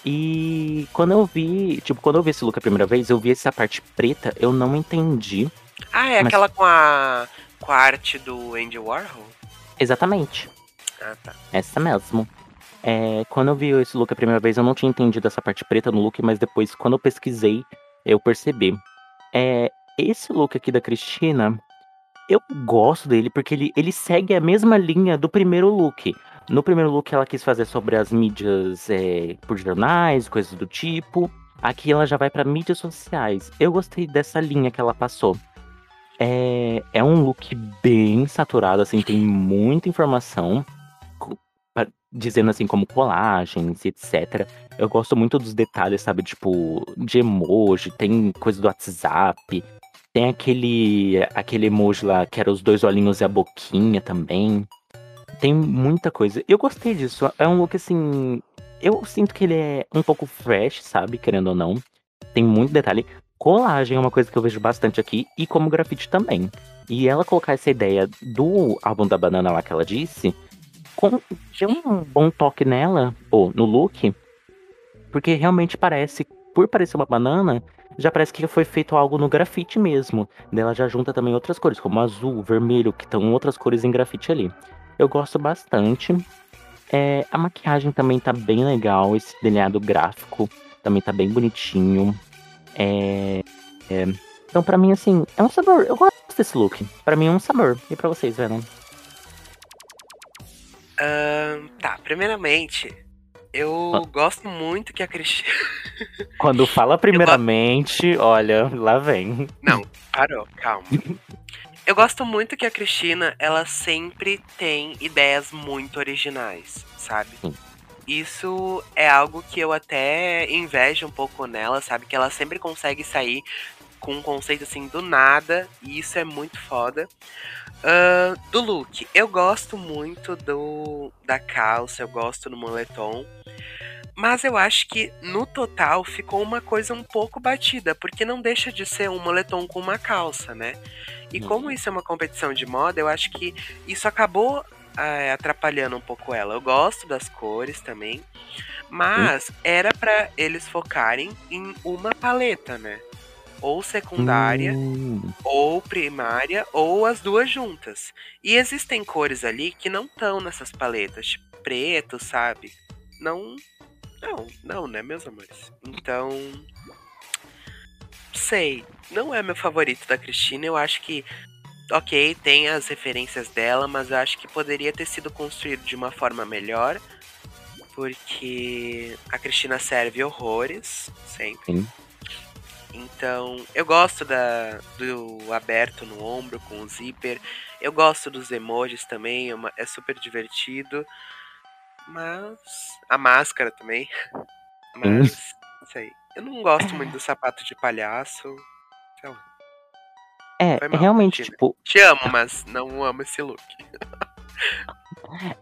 E quando eu vi, tipo, quando eu vi esse look a primeira vez, eu vi essa parte preta, eu não entendi Ah, é Mas- aquela com a, com a arte do Andy Warhol? exatamente. Ah, tá. Essa mesmo. É, quando eu vi esse look a primeira vez, eu não tinha entendido essa parte preta no look, mas depois, quando eu pesquisei, eu percebi. É, esse look aqui da Cristina, eu gosto dele porque ele, ele segue a mesma linha do primeiro look. No primeiro look, ela quis fazer sobre as mídias é, por jornais, coisas do tipo. Aqui ela já vai para mídias sociais. Eu gostei dessa linha que ela passou. É, é um look bem saturado, assim, tem muita informação, dizendo assim, como colagens etc. Eu gosto muito dos detalhes, sabe? Tipo, de emoji, tem coisa do WhatsApp, tem aquele, aquele emoji lá que era os dois olhinhos e a boquinha também. Tem muita coisa. Eu gostei disso. É um look assim. Eu sinto que ele é um pouco fresh, sabe? Querendo ou não. Tem muito detalhe. Colagem é uma coisa que eu vejo bastante aqui, e como grafite também. E ela colocar essa ideia do álbum da banana lá que ela disse, com, deu um bom toque nela, ou no look, porque realmente parece, por parecer uma banana, já parece que foi feito algo no grafite mesmo. Ela já junta também outras cores, como azul, vermelho, que estão outras cores em grafite ali. Eu gosto bastante. É, a maquiagem também tá bem legal, esse delineado gráfico também tá bem bonitinho. É, é, então, para mim, assim, é um sabor. Eu gosto desse look. Para mim é um sabor. E para vocês, Venom? Uh, tá, primeiramente, eu ah. gosto muito que a Cristina. Quando fala primeiramente, olha, lá vem. Não, parou, calma. Eu gosto muito que a Cristina, ela sempre tem ideias muito originais, sabe? Sim. Isso é algo que eu até invejo um pouco nela, sabe? Que ela sempre consegue sair com um conceito assim do nada, e isso é muito foda. Uh, do look, eu gosto muito do da calça, eu gosto do moletom. Mas eu acho que no total ficou uma coisa um pouco batida, porque não deixa de ser um moletom com uma calça, né? E uhum. como isso é uma competição de moda, eu acho que isso acabou atrapalhando um pouco ela. Eu gosto das cores também, mas hum. era para eles focarem em uma paleta, né? Ou secundária, hum. ou primária, ou as duas juntas. E existem cores ali que não estão nessas paletas, tipo preto, sabe? Não, não, não, né, meus amores? Então, sei, não é meu favorito da Cristina. Eu acho que ok, tem as referências dela, mas eu acho que poderia ter sido construído de uma forma melhor. Porque a Cristina serve horrores, sempre. Sim. Então, eu gosto da, do aberto no ombro com o zíper. Eu gosto dos emojis também, é, uma, é super divertido. Mas. A máscara também. Mas. Hum. Sei. Eu não gosto muito do sapato de palhaço. Sei lá. É, mal, realmente, tipo. Te amo, mas não amo esse look.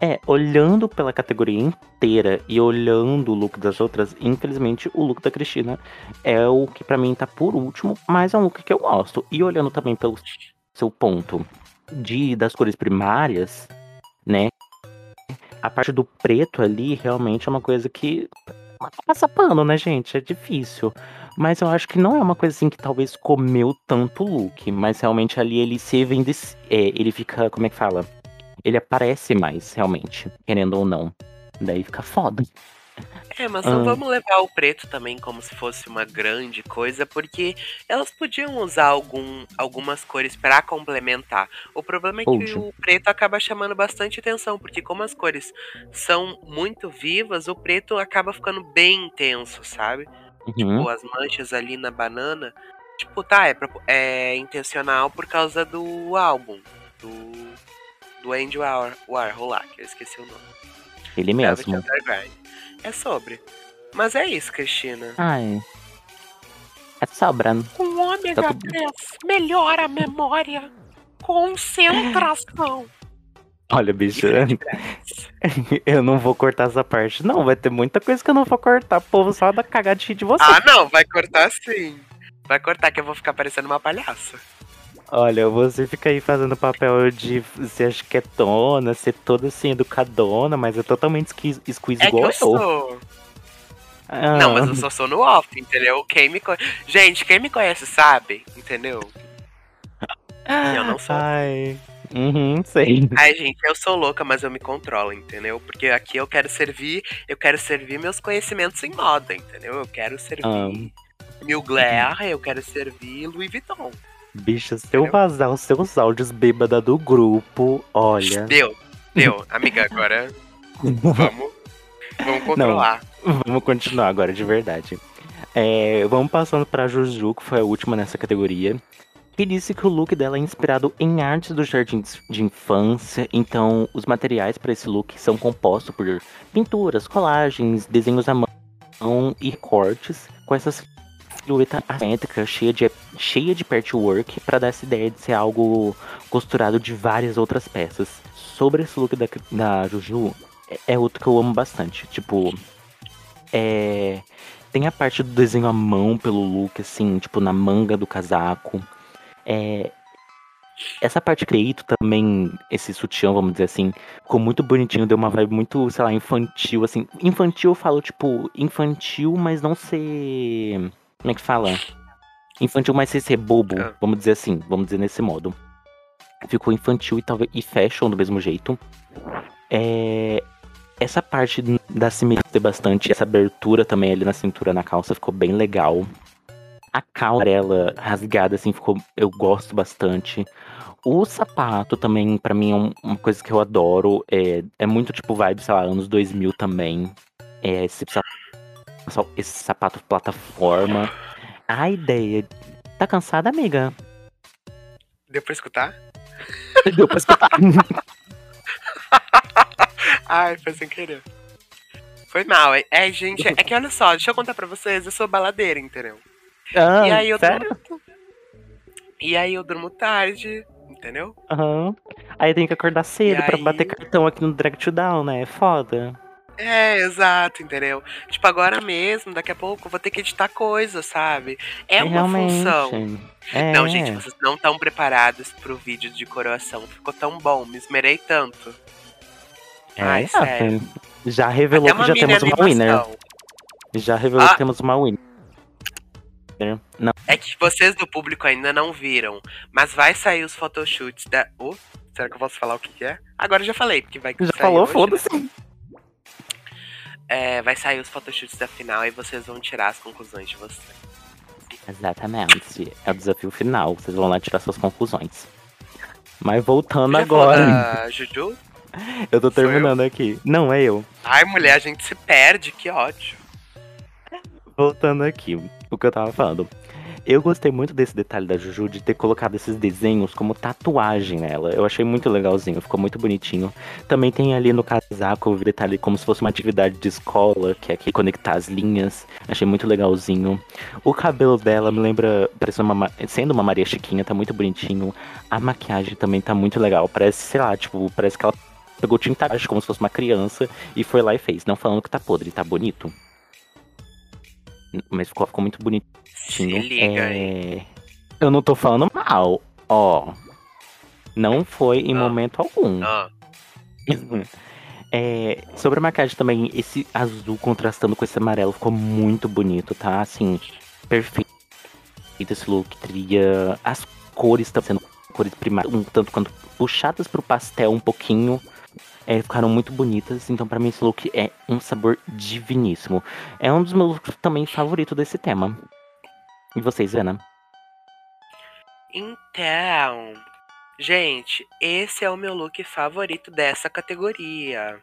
É, olhando pela categoria inteira e olhando o look das outras, infelizmente o look da Cristina é o que para mim tá por último, mas é um look que eu gosto. E olhando também pelo seu ponto de das cores primárias, né? A parte do preto ali realmente é uma coisa que passa pano, né, gente? É difícil. Mas eu acho que não é uma coisa assim que talvez comeu tanto o look. Mas realmente ali ele se vende. É, ele fica. Como é que fala? Ele aparece mais, realmente. Querendo ou não. Daí fica foda. É, mas não ah. vamos levar o preto também como se fosse uma grande coisa, porque elas podiam usar algum, algumas cores para complementar. O problema é que o preto acaba chamando bastante atenção, porque como as cores são muito vivas, o preto acaba ficando bem intenso, sabe? Uhum. Tipo, as manchas ali na banana. Tipo, tá, é, é intencional por causa do álbum. Do, do Andy War, Warhol lá, que eu esqueci o nome. Ele mesmo. É sobre. Mas é isso, Cristina. Ai. É sobrando. Com ômega tá 3 melhora a memória. Concentração. Olha, bicho, eu não vou cortar essa parte. Não, vai ter muita coisa que eu não vou cortar. O povo só dá cagadinha de você. Ah, não, vai cortar sim. Vai cortar que eu vou ficar parecendo uma palhaça. Olha, você fica aí fazendo papel de ser chiquetona, ser toda assim, educadona, mas é totalmente squeeze é igual eu. Sou. Ah. Não, mas eu só sou no off, entendeu? Quem me conhece. Gente, quem me conhece sabe, entendeu? Eu não sou. Ai. Uhum, sei. Ai, gente, eu sou louca, mas eu me controlo, entendeu? Porque aqui eu quero servir, eu quero servir meus conhecimentos em moda, entendeu? Eu queu servir um. Mugler, eu quero servir Louis Vuitton. Bicha, se eu vazar os seus áudios bêbada do grupo, olha. Deu, deu. Amiga, agora vamos, vamos controlar. Não, vamos continuar agora, de verdade. É, vamos passando pra Juju, que foi a última nessa categoria. Que disse que o look dela é inspirado em artes dos jardins de infância. Então, os materiais para esse look são compostos por pinturas, colagens, desenhos à mão e cortes com essas silhueta assimétrica cheia de, cheia de patchwork para dar essa ideia de ser algo costurado de várias outras peças. Sobre esse look da, da Juju, é, é outro que eu amo bastante. Tipo, é. Tem a parte do desenho à mão pelo look, assim, tipo, na manga do casaco. É, essa parte creito também, esse sutiã, vamos dizer assim, ficou muito bonitinho, deu uma vibe muito, sei lá, infantil, assim. Infantil eu falo, tipo, infantil, mas não ser. Como é que fala? Infantil, mas sem ser bobo, é. vamos dizer assim, vamos dizer nesse modo. Ficou infantil e talvez e fashion do mesmo jeito. É, essa parte da simetria bastante, essa abertura também ali na cintura na calça ficou bem legal. A calça rasgada assim ficou, eu gosto bastante. O sapato também para mim é uma coisa que eu adoro, é, é muito tipo vibe, sei lá, anos 2000 também. É esse esse sapato plataforma. A ideia. Tá cansada, amiga? Deu pra escutar? Deu pra escutar. Ai, foi sem querer. Foi mal. É, é, gente, é que olha só, deixa eu contar pra vocês, eu sou baladeira, entendeu? Ah, e aí eu sério? durmo. E aí eu durmo tarde, entendeu? Uhum. Aí tem que acordar cedo e pra aí... bater cartão aqui no Drag to Down, né? É foda. É, exato, entendeu? Tipo, agora mesmo, daqui a pouco, eu vou ter que editar coisa, sabe? É uma Realmente. função. É. Não, gente, vocês não estão preparados pro vídeo de coroação. Ficou tão bom, me esmerei tanto. É, Ai, sério. Já revelou que já temos uma winner. Já revelou ah. que temos uma winner. Não. É que vocês do público ainda não viram, mas vai sair os photoshoots da. Oh, será que eu posso falar o que, que é? Agora já falei, porque vai Já falou, né? foda-se. É, vai sair os photoshoots da final e vocês vão tirar as conclusões de vocês. Exatamente. É o desafio final. Vocês vão lá tirar suas conclusões. Mas voltando agora. Juju? Eu tô terminando eu? aqui. Não, é eu. Ai, mulher, a gente se perde, que ódio. Voltando aqui, o que eu tava falando. Eu gostei muito desse detalhe da Juju de ter colocado esses desenhos como tatuagem nela. Eu achei muito legalzinho, ficou muito bonitinho. Também tem ali no casaco o detalhe como se fosse uma atividade de escola, que é aqui conectar as linhas. Achei muito legalzinho. O cabelo dela me lembra, uma, sendo uma Maria Chiquinha, tá muito bonitinho. A maquiagem também tá muito legal. Parece, sei lá, tipo, parece que ela pegou tinta como se fosse uma criança e foi lá e fez. Não falando que tá podre, tá bonito. Mas ficou, ficou muito bonitinho. Se liga é... Eu não tô falando mal, ó. Não foi em ah. momento algum. Ah. É, sobre a maquiagem também, esse azul contrastando com esse amarelo ficou muito bonito, tá? Assim, perfeito esse look. Tria, as cores estão sendo cores primárias, um tanto quanto puxadas pro pastel um pouquinho é, ficaram muito bonitas. Então, para mim, esse look é um sabor diviníssimo. É um dos meus looks também favoritos desse tema. E vocês, Ana? Então, gente, esse é o meu look favorito dessa categoria.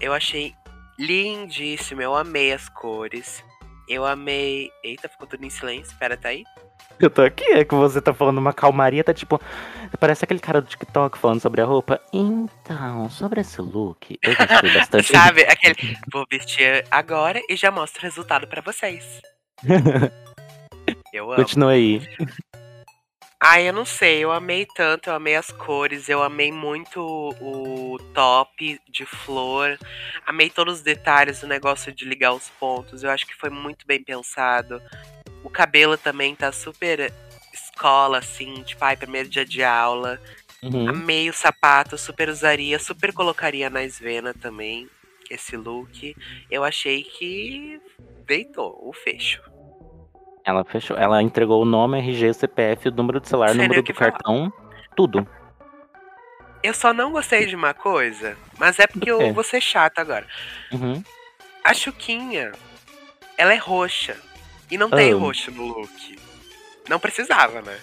Eu achei lindíssimo, eu amei as cores. Eu amei. Eita, ficou tudo em silêncio. Espera, tá aí? Eu tô aqui, é que você tá falando uma calmaria, tá tipo. Parece aquele cara do TikTok falando sobre a roupa. Então, sobre esse look, eu gostei bastante. Sabe, aquele. Vou vestir agora e já mostro o resultado para vocês. eu amo. Continua aí. Ai, eu não sei, eu amei tanto, eu amei as cores, eu amei muito o top de flor, amei todos os detalhes do negócio de ligar os pontos, eu acho que foi muito bem pensado. O cabelo também tá super escola, assim, tipo, ai, primeiro dia de aula. Uhum. Amei o sapato, super usaria, super colocaria na Svena também, esse look. Eu achei que deitou o fecho. Ela fechou. Ela entregou o nome, RG, CPF, o número do celular, o número do cartão, tudo. Eu só não gostei de uma coisa, mas é porque eu vou ser chata agora. Uhum. A Chuquinha, ela é roxa. E não tem oh. roxo no look. Não precisava, né?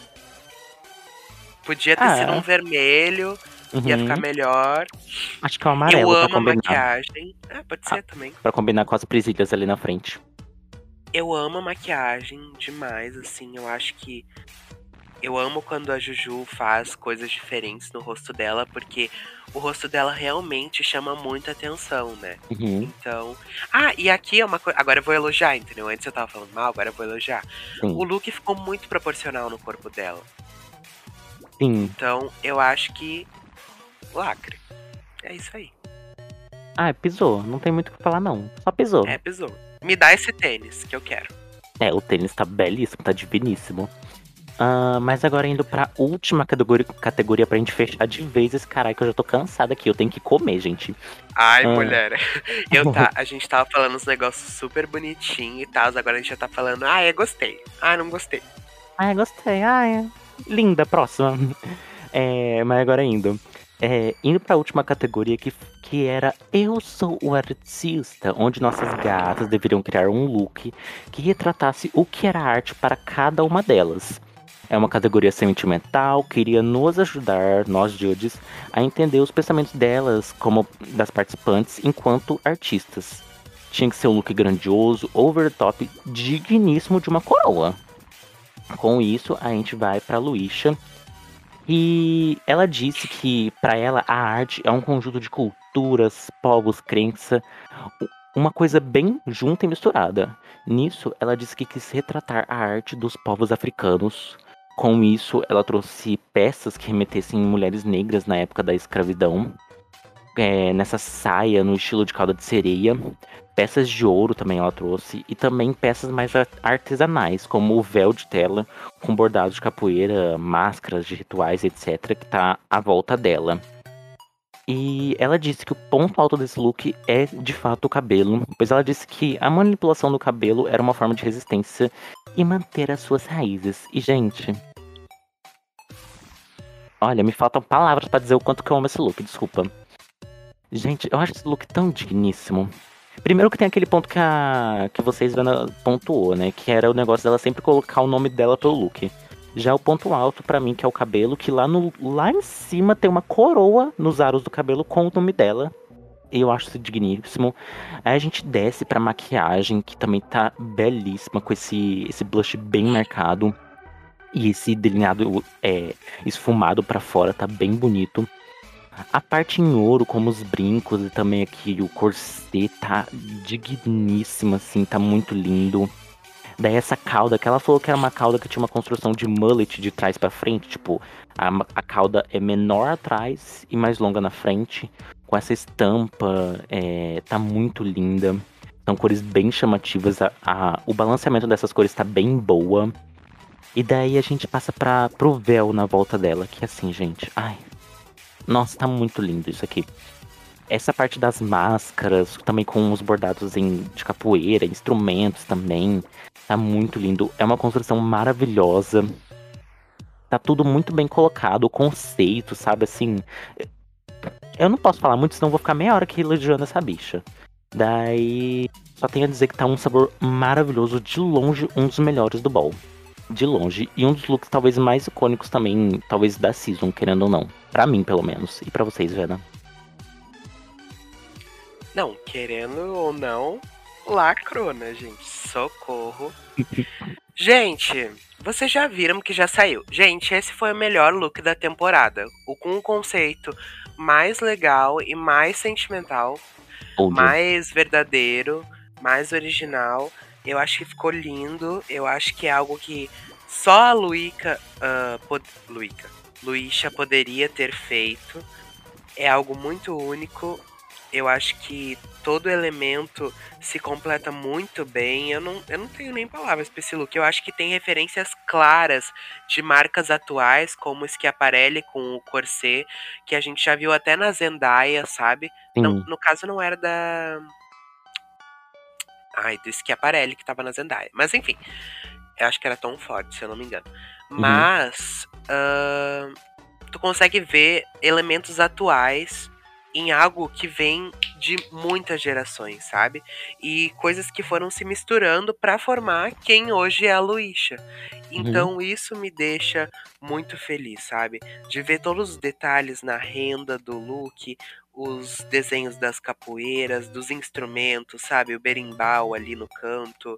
Podia ter ah, sido um vermelho, uhum. ia ficar melhor. Acho que é o amarelo. Eu amo a maquiagem. É, pode ah, ser também. Pra combinar com as presilhas ali na frente. Eu amo a maquiagem demais, assim. Eu acho que eu amo quando a Juju faz coisas diferentes no rosto dela, porque o rosto dela realmente chama muita atenção, né? Uhum. Então. Ah, e aqui é uma coisa. Agora eu vou elogiar, entendeu? Antes eu tava falando mal, agora eu vou elogiar. Sim. O look ficou muito proporcional no corpo dela. Sim. Então eu acho que. Lacre. É isso aí. Ah, pisou. Não tem muito o que falar, não. Só pisou. É, pisou. Me dá esse tênis que eu quero. É, o tênis tá belíssimo, tá diviníssimo. Ah, mas agora indo pra última categoria, categoria pra gente fechar de vez esse caralho que eu já tô cansada aqui. Eu tenho que comer, gente. Ai, Ah. mulher. Eu tá, a gente tava falando uns negócios super bonitinhos e tal. Agora a gente já tá falando, ah, é, gostei. Ah, não gostei. Ai, gostei. Ai, linda, próxima. É, mas agora indo. É, indo pra última categoria que, que era Eu Sou o Artista, onde nossas gatas deveriam criar um look que retratasse o que era arte para cada uma delas. É uma categoria sentimental, queria nos ajudar, nós judges, a entender os pensamentos delas como das participantes enquanto artistas. Tinha que ser um look grandioso, over the top, digníssimo de uma coroa. Com isso, a gente vai pra Luísa. E ela disse que para ela a arte é um conjunto de culturas, povos, crença, uma coisa bem junta e misturada. Nisso, ela disse que quis retratar a arte dos povos africanos. Com isso, ela trouxe peças que remetessem mulheres negras na época da escravidão. É, nessa saia no estilo de cauda de sereia. Peças de ouro também ela trouxe. E também peças mais ar- artesanais, como o véu de tela com bordados de capoeira, máscaras de rituais, etc., que tá à volta dela. E ela disse que o ponto alto desse look é de fato o cabelo, pois ela disse que a manipulação do cabelo era uma forma de resistência e manter as suas raízes. E, gente. Olha, me faltam palavras pra dizer o quanto que eu amo esse look, desculpa. Gente, eu acho esse look tão digníssimo. Primeiro que tem aquele ponto que, a, que vocês Vana, pontuou, né? Que era o negócio dela sempre colocar o nome dela pelo look. Já o ponto alto pra mim, que é o cabelo, que lá, no, lá em cima tem uma coroa nos aros do cabelo com o nome dela. Eu acho isso digníssimo. Aí a gente desce pra maquiagem, que também tá belíssima, com esse, esse blush bem marcado. E esse delineado é, esfumado pra fora, tá bem bonito. A parte em ouro, como os brincos e também aqui o corset, tá digníssima, assim, tá muito lindo. Daí essa cauda, que ela falou que era uma cauda que tinha uma construção de mullet de trás pra frente, tipo, a, a cauda é menor atrás e mais longa na frente, com essa estampa, é, tá muito linda. São cores bem chamativas, a, a- o balanceamento dessas cores tá bem boa. E daí a gente passa pra, pro véu na volta dela, que assim, gente, ai, nossa, tá muito lindo isso aqui. Essa parte das máscaras, também com os bordados em, de capoeira, instrumentos também. Tá muito lindo. É uma construção maravilhosa. Tá tudo muito bem colocado, o conceito, sabe? Assim. Eu não posso falar muito, senão vou ficar meia hora aqui elogiando essa bicha. Daí. Só tenho a dizer que tá um sabor maravilhoso, de longe, um dos melhores do bol. De longe. E um dos looks talvez mais icônicos também, talvez da season, querendo ou não. Pra mim, pelo menos. E pra vocês, Vena? Não, querendo ou não, lacrou, né, gente? Socorro. gente, vocês já viram que já saiu. Gente, esse foi o melhor look da temporada. O com um conceito mais legal e mais sentimental, de- mais verdadeiro, mais original. Eu acho que ficou lindo. Eu acho que é algo que só a Luíca, ah, pod... Luíca, Luísa poderia ter feito. É algo muito único. Eu acho que todo elemento se completa muito bem. Eu não, eu não tenho nem palavras pra esse look. Eu acho que tem referências claras de marcas atuais, como o Schiaparelli com o corset, que a gente já viu até na Zendaya, sabe? Não, no caso não era da. Ai, do Schiaparelli que tava na Zendaya. Mas enfim. Eu acho que era Tom Ford, se eu não me engano. Uhum. Mas. ahn, tu consegue ver elementos atuais em algo que vem de muitas gerações, sabe? E coisas que foram se misturando pra formar quem hoje é a Luísa. Então isso me deixa muito feliz, sabe? De ver todos os detalhes na renda do look, os desenhos das capoeiras, dos instrumentos, sabe? O berimbau ali no canto.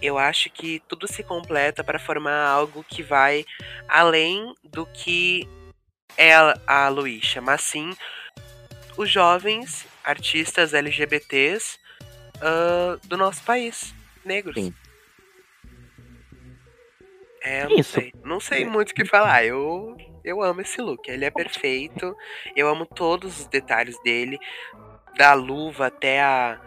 eu acho que tudo se completa para formar algo que vai além do que é a, a Luísa, mas sim os jovens artistas LGBTs uh, do nosso país, negros. Sim. É, eu não Isso. sei. Não sei muito o que falar. Eu, eu amo esse look. Ele é perfeito. Eu amo todos os detalhes dele. Da luva até a.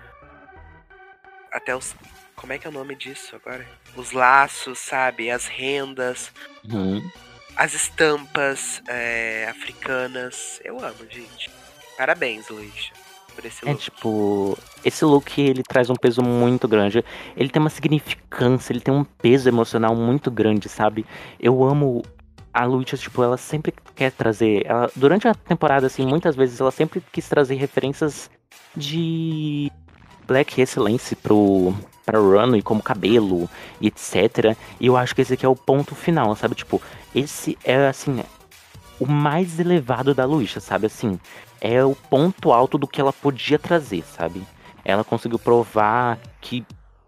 Até os. Como é que é o nome disso agora? Os laços, sabe? As rendas, Uhum. as estampas é, africanas. Eu amo, gente. Parabéns, Luísa, por esse É look. tipo, esse look ele traz um peso muito grande. Ele tem uma significância, ele tem um peso emocional muito grande, sabe? Eu amo a Luísa, tipo, ela sempre quer trazer, ela, durante a temporada assim, muitas vezes ela sempre quis trazer referências de Black Excellence pro para Runway como cabelo e etc. E eu acho que esse aqui é o ponto final, sabe? Tipo, esse é assim, o mais elevado da Luísa, sabe? Assim, é o ponto alto do que ela podia trazer, sabe? Ela conseguiu provar que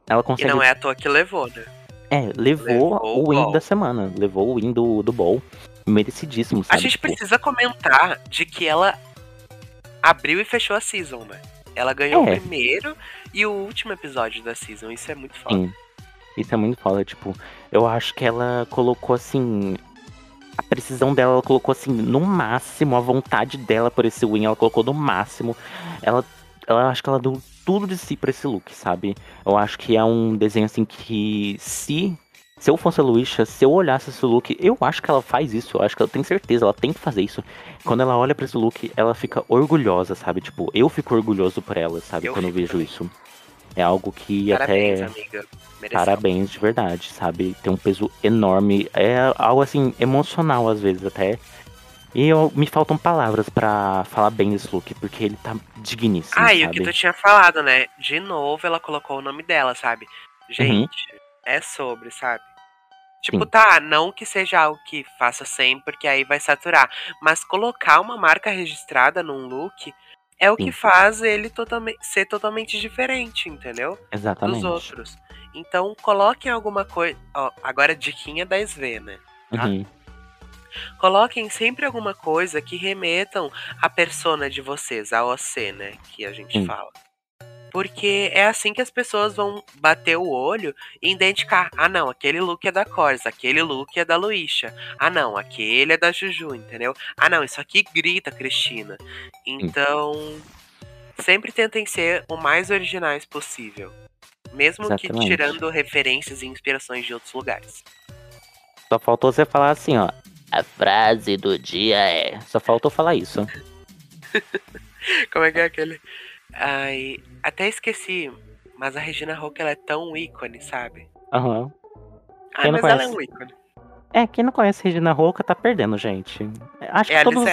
ela E consegue. não é à toa que levou, né? É, levou, Levou o win ball. da semana. Levou o win do, do Ball. Merecidíssimo, A sabe? gente Tipo, precisa comentar de que ela abriu e fechou a season, né? Ela ganhou É. o primeiro e o último episódio da season. Isso é muito foda. Sim. Isso é muito foda, tipo, eu acho que ela colocou assim. Precisão dela, ela colocou assim, no máximo, a vontade dela por esse win, ela colocou no máximo. Ela, ela acho que ela deu tudo de si pra esse look, sabe? Eu acho que é um desenho assim que se. Se eu fosse a Luísa, se eu olhasse esse look, eu acho que ela faz isso, eu acho que ela tem certeza, ela tem que fazer isso. Quando ela olha pra esse look, ela fica orgulhosa, sabe? Tipo, eu fico orgulhoso por ela, sabe? Eu Quando eu vejo isso. É algo que Parabéns, até. amiga. Mereceu. Parabéns de verdade, sabe? Tem um peso enorme. É algo assim, emocional às vezes até. E eu, me faltam palavras pra falar bem desse look, porque ele tá digníssimo, Ah, e o que tu tinha falado, né? De novo, ela colocou o nome dela, sabe? Gente, é sobre, sabe? Tipo, Uhum. Sim. tá, não que seja algo que faça sempre, porque aí vai saturar. Mas colocar uma marca registrada num look é o Sim. que faz ele totalmente, ser totalmente diferente, entendeu? Exatamente. Dos outros. Então, coloquem alguma coisa. Agora diquinha da SV, né? tá? Uhum. Coloquem sempre alguma coisa que remetam à persona de vocês, a OC, né? Que a gente Sim. fala. Porque é assim que as pessoas vão bater o olho e identificar. Ah, não, aquele look é da Cors, aquele look é da Luísa. Ah, não, aquele é da Juju, entendeu? Ah, não, isso aqui grita Cristina. Então, sempre tentem ser o mais originais possível. Mesmo que Exatamente. tirando referências e inspirações de outros lugares. Só faltou você falar assim, ó. A frase do dia é. Só faltou falar isso. Como é que é aquele? Ai, até esqueci. Mas a Regina Roca ela é tão ícone, sabe? Aham. Ah, Quem não mas ela é conhece? um ícone. É, quem não conhece Regina Roca tá perdendo, gente. Acho É que a todos.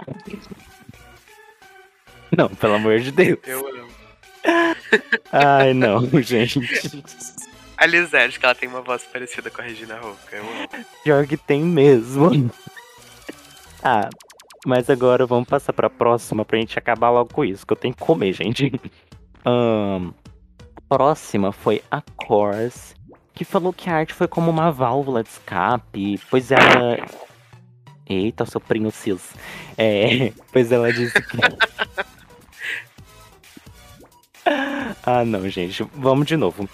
Não, pelo amor de Deus. Eu amo. Ai, não, gente. A Lisérgica, ela tem uma voz parecida com a Regina Roca. Eu amo. Pior que tem mesmo. Ah, mas agora vamos passar pra próxima pra gente acabar logo com isso, que eu tenho que comer, gente. A próxima foi a Cors, que falou que a arte foi como uma válvula de escape, pois ela. Eita, soprinho cis. É, pois ela disse que. Ah, não, gente. Vamos de novo.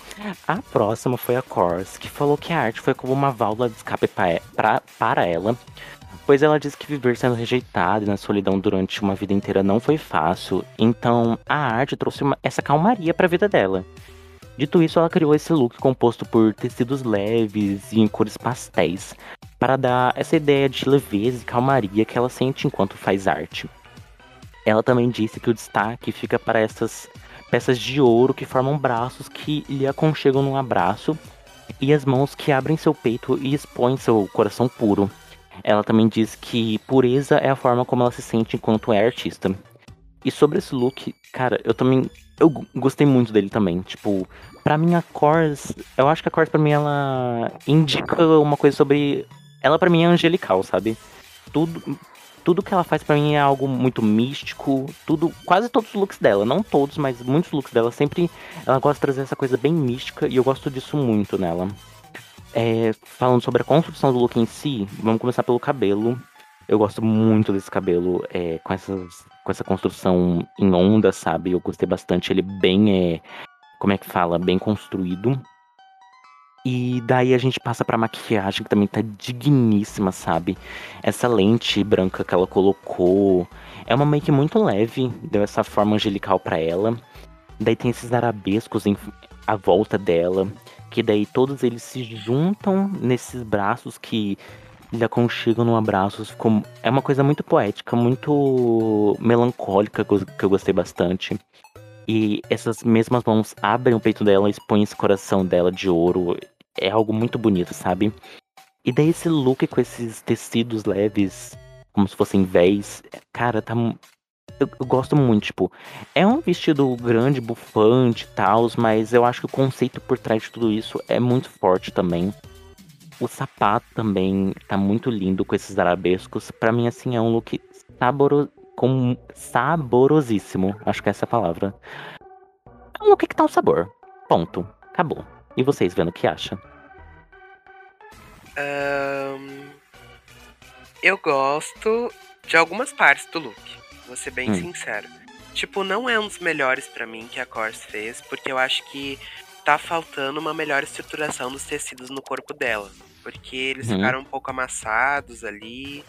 A próxima foi a Cors, que falou que a arte foi como uma válvula de escape para ela, pois ela disse que viver sendo rejeitada e na solidão durante uma vida inteira não foi fácil, então a arte trouxe uma- essa calmaria para a vida dela. Dito isso, ela criou esse look composto por tecidos leves e em cores pastéis, para dar essa ideia de leveza e calmaria que ela sente enquanto faz arte. Ela também disse que o destaque fica para essas peças de ouro que formam braços que lhe aconchegam num abraço e as mãos que abrem seu peito e expõem seu coração puro. Ela também diz que pureza é a forma como ela se sente enquanto é artista. E sobre esse look, cara, eu também eu gostei muito dele também. Tipo, pra mim a Cors, eu acho que a Cors pra mim ela indica uma coisa sobre ela pra mim é angelical, sabe? Tudo tudo que ela faz para mim é algo muito místico. Tudo, quase todos os looks dela, não todos, mas muitos looks dela sempre ela gosta de trazer essa coisa bem mística e eu gosto disso muito nela. É, falando sobre a construção do look em si, vamos começar pelo cabelo. Eu gosto muito desse cabelo é, com, essas, com essa construção em onda, sabe? Eu gostei bastante. Ele bem é. Como é que fala? Bem construído. E daí a gente passa pra maquiagem, que também tá digníssima, sabe? Essa lente branca que ela colocou. É uma make muito leve, deu essa forma angelical para ela. Daí tem esses arabescos em, à volta dela. Que daí todos eles se juntam nesses braços que lhe aconchegam num abraço. Ficou, é uma coisa muito poética, muito melancólica, que eu gostei bastante. E essas mesmas mãos abrem o peito dela, expõem esse coração dela de ouro é algo muito bonito, sabe? E daí esse look com esses tecidos leves, como se fossem véis, cara, tá. Eu, eu gosto muito, tipo, é um vestido grande, bufante e tal, mas eu acho que o conceito por trás de tudo isso é muito forte também. O sapato também tá muito lindo com esses arabescos. Para mim, assim, é um look saboro... com... saborosíssimo. Acho que é essa a palavra. É um look que tá um sabor. Ponto. Acabou. E vocês, vendo o que acham? Um, eu gosto de algumas partes do look, vou ser bem hum. sincero. Tipo, não é um dos melhores para mim que a Kors fez, porque eu acho que tá faltando uma melhor estruturação dos tecidos no corpo dela. Porque eles uhum. ficaram um pouco amassados ali.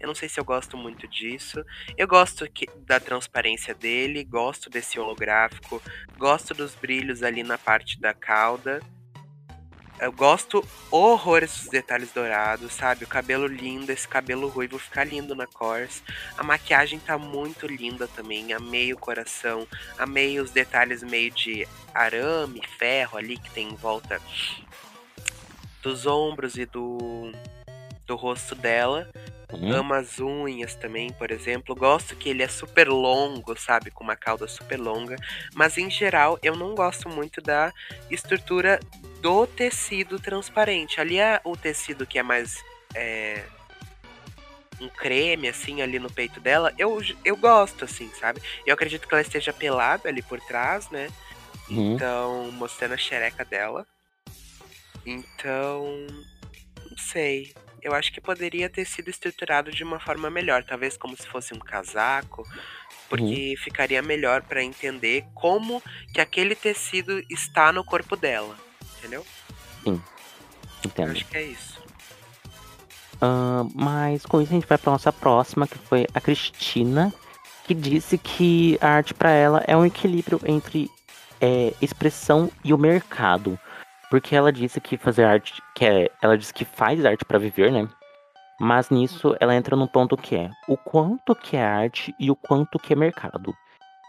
Eu não sei se eu gosto muito disso. Eu gosto que, da transparência dele, gosto desse holográfico, gosto dos brilhos ali na parte da cauda. Eu gosto horrores dos detalhes dourados, sabe? O cabelo lindo, esse cabelo ruivo fica lindo na Cors. A maquiagem tá muito linda também. Amei o coração. Amei os detalhes meio de arame, ferro ali que tem em volta dos ombros e do, do rosto dela. Uhum. Amo as unhas também, por exemplo. Gosto que ele é super longo, sabe? Com uma cauda super longa. Mas em geral, eu não gosto muito da estrutura do tecido transparente. Ali é o tecido que é mais. É, um creme, assim, ali no peito dela. Eu, eu gosto, assim, sabe? Eu acredito que ela esteja pelada ali por trás, né? Uhum. Então, mostrando a xereca dela. Então. Não sei eu acho que poderia ter sido estruturado de uma forma melhor, talvez como se fosse um casaco, porque uhum. ficaria melhor para entender como que aquele tecido está no corpo dela, entendeu? Sim, entendo. Eu acho que é isso. Uh, mas com isso a gente vai para nossa próxima, que foi a Cristina, que disse que a arte para ela é um equilíbrio entre é, expressão e o mercado. Porque ela disse que fazer arte, que é, ela disse que faz arte para viver, né? Mas nisso ela entra num ponto que é o quanto que é arte e o quanto que é mercado.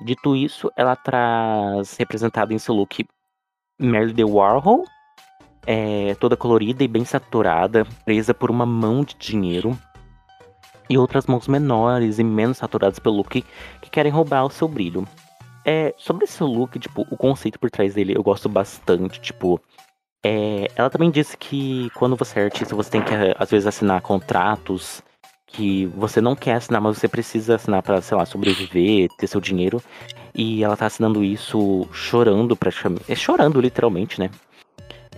Dito isso, ela traz representado em seu look Merle de Warhol, é, toda colorida e bem saturada, presa por uma mão de dinheiro, e outras mãos menores e menos saturadas pelo look que querem roubar o seu brilho. É, sobre esse look, tipo, o conceito por trás dele eu gosto bastante, tipo, é, ela também disse que quando você é artista, você tem que, às vezes, assinar contratos que você não quer assinar, mas você precisa assinar para, sei lá, sobreviver, ter seu dinheiro. E ela tá assinando isso chorando praticamente. É chorando, literalmente, né?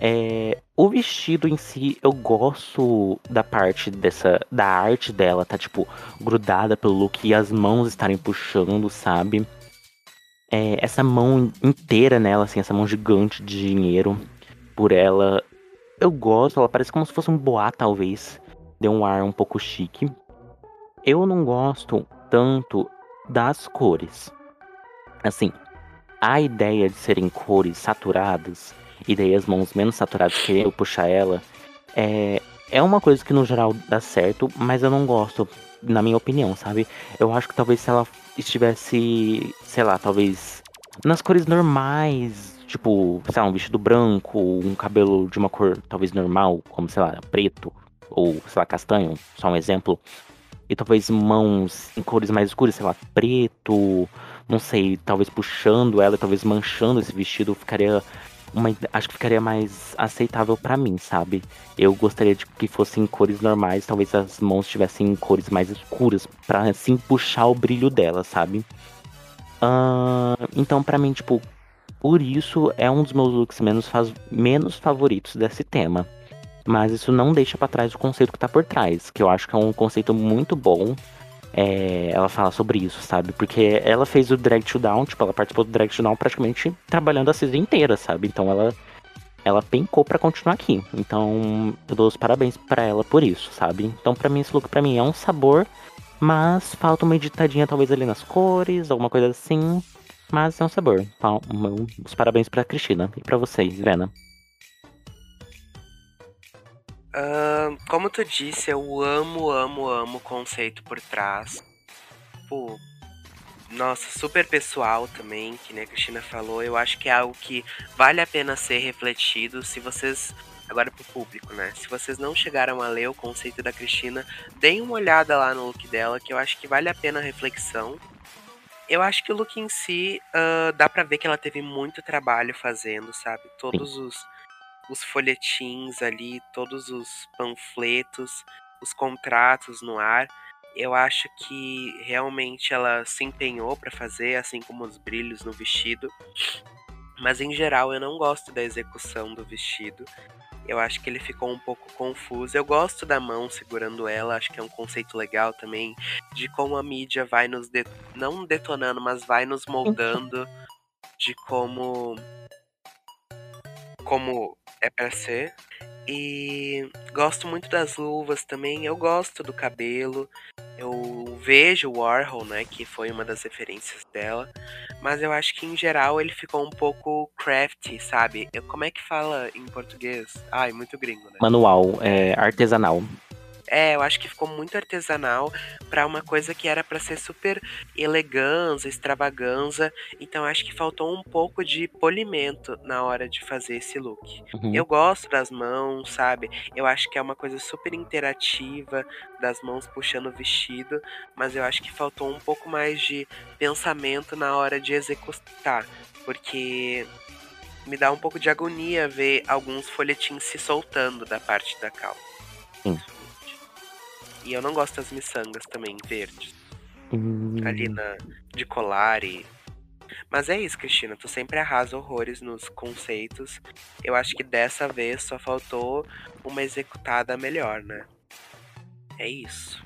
É, o vestido em si, eu gosto da parte dessa. da arte dela, tá tipo, grudada pelo look e as mãos estarem puxando, sabe? É, essa mão inteira nela, assim, essa mão gigante de dinheiro por ela. Eu gosto, ela parece como se fosse um boá, talvez. Deu um ar um pouco chique. Eu não gosto tanto das cores. Assim, a ideia de serem cores saturadas, e daí as mãos menos saturadas que eu puxar ela, é, é uma coisa que no geral dá certo, mas eu não gosto, na minha opinião, sabe? Eu acho que talvez se ela estivesse, sei lá, talvez nas cores normais, Tipo, sei lá, um vestido branco, um cabelo de uma cor talvez normal, como, sei lá, preto, ou, sei lá, castanho, só um exemplo. E talvez mãos em cores mais escuras, sei lá, preto, não sei, talvez puxando ela, talvez manchando esse vestido, ficaria uma, acho que ficaria mais aceitável para mim, sabe? Eu gostaria de que fossem cores normais, talvez as mãos tivessem cores mais escuras, para assim puxar o brilho dela, sabe? Uh, então, para mim, tipo, por isso é um dos meus looks menos, menos favoritos desse tema. Mas isso não deixa para trás o conceito que tá por trás, que eu acho que é um conceito muito bom. É, ela fala sobre isso, sabe? Porque ela fez o Drag to Down, tipo, ela participou do Drag to Down praticamente trabalhando a season inteira, sabe? Então ela ela pencou para continuar aqui. Então, eu dou os parabéns para ela por isso, sabe? Então, para mim esse look para mim é um sabor, mas falta uma editadinha talvez ali nas cores, alguma coisa assim. Mas é um sabor. Então, os parabéns pra Cristina e para vocês, Vena. Uh, como tu disse, eu amo, amo, amo o conceito por trás. Pô, nossa, super pessoal também, que nem a Cristina falou. Eu acho que é algo que vale a pena ser refletido. Se vocês. Agora pro público, né? Se vocês não chegaram a ler o conceito da Cristina, deem uma olhada lá no look dela, que eu acho que vale a pena a reflexão. Eu acho que o look em si, uh, dá pra ver que ela teve muito trabalho fazendo, sabe? Todos os os folhetins ali, todos os panfletos, os contratos no ar. Eu acho que realmente ela se empenhou para fazer, assim como os brilhos no vestido. Mas em geral eu não gosto da execução do vestido. Eu acho que ele ficou um pouco confuso. Eu gosto da mão segurando ela, acho que é um conceito legal também de como a mídia vai nos não detonando, mas vai nos moldando de como como é para ser. E gosto muito das luvas também. Eu gosto do cabelo. Eu vejo o Warhol, né, que foi uma das referências dela, mas eu acho que em geral ele ficou um pouco crafty, sabe? Eu, como é que fala em português? Ai, muito gringo, né? Manual, é, artesanal. É, eu acho que ficou muito artesanal para uma coisa que era para ser super elegância, extravaganza. Então acho que faltou um pouco de polimento na hora de fazer esse look. Uhum. Eu gosto das mãos, sabe? Eu acho que é uma coisa super interativa das mãos puxando o vestido, mas eu acho que faltou um pouco mais de pensamento na hora de executar, porque me dá um pouco de agonia ver alguns folhetins se soltando da parte da calça. Sim. E eu não gosto das miçangas também, verdes. Hum. Ali na, de colar e. Mas é isso, Cristina. Tu sempre arrasa horrores nos conceitos. Eu acho que dessa vez só faltou uma executada melhor, né? É isso.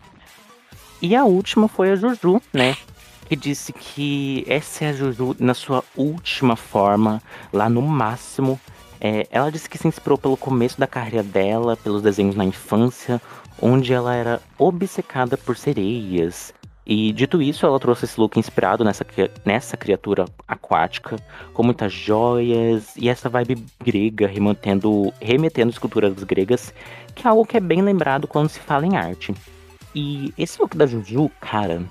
E a última foi a Juju, né? Que disse que essa é a Juju na sua última forma, lá no máximo. É, ela disse que se inspirou pelo começo da carreira dela, pelos desenhos na infância, onde ela era obcecada por sereias. E dito isso, ela trouxe esse look inspirado nessa, nessa criatura aquática, com muitas joias e essa vibe grega, remetendo, remetendo esculturas gregas, que é algo que é bem lembrado quando se fala em arte. E esse look da Juju, cara.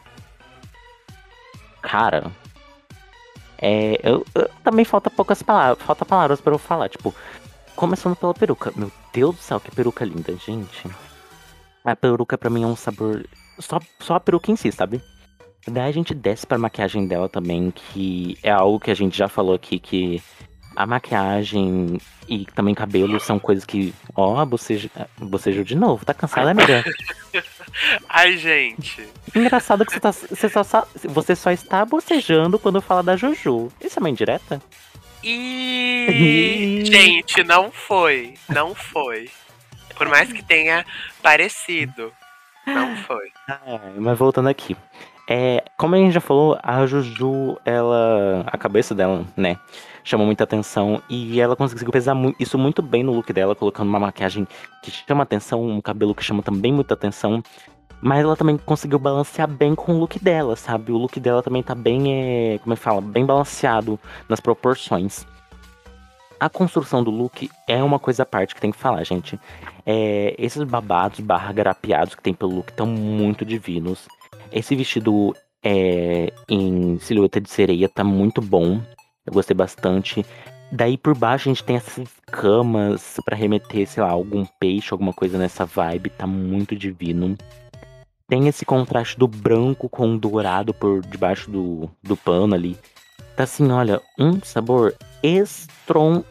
Cara. É, eu, eu, também falta poucas palavras, falta palavras para eu falar, tipo, começando pela peruca. Meu Deus do céu, que peruca linda, gente. A peruca pra mim é um sabor. Só, só a peruca em si, sabe? Daí a gente desce pra maquiagem dela também, que é algo que a gente já falou aqui, que a maquiagem e também cabelo são coisas que. Ó, oh, bocejo, bocejo de novo, tá cansada, amiga? Ai, gente. Engraçado que você, tá, você, só, você só está bocejando quando fala da Juju. Isso é uma indireta? E... gente, não foi. Não foi. Por mais que tenha parecido. Não foi. Ah, mas voltando aqui. É, como a gente já falou, a Juju, ela. A cabeça dela, né? Chamou muita atenção. E ela conseguiu pesar isso muito bem no look dela, colocando uma maquiagem que chama atenção, um cabelo que chama também muita atenção. Mas ela também conseguiu balancear bem com o look dela, sabe? O look dela também tá bem, é, como é que fala? Bem balanceado nas proporções. A construção do look é uma coisa à parte que tem que falar, gente. É, esses babados barra garapeados que tem pelo look estão muito divinos. Esse vestido é, em silhueta de sereia tá muito bom. Eu gostei bastante. Daí por baixo a gente tem essas camas para remeter, sei lá, algum peixe, alguma coisa nessa vibe. Tá muito divino. Tem esse contraste do branco com o dourado por debaixo do, do pano ali Tá assim, olha, um sabor estrondoso.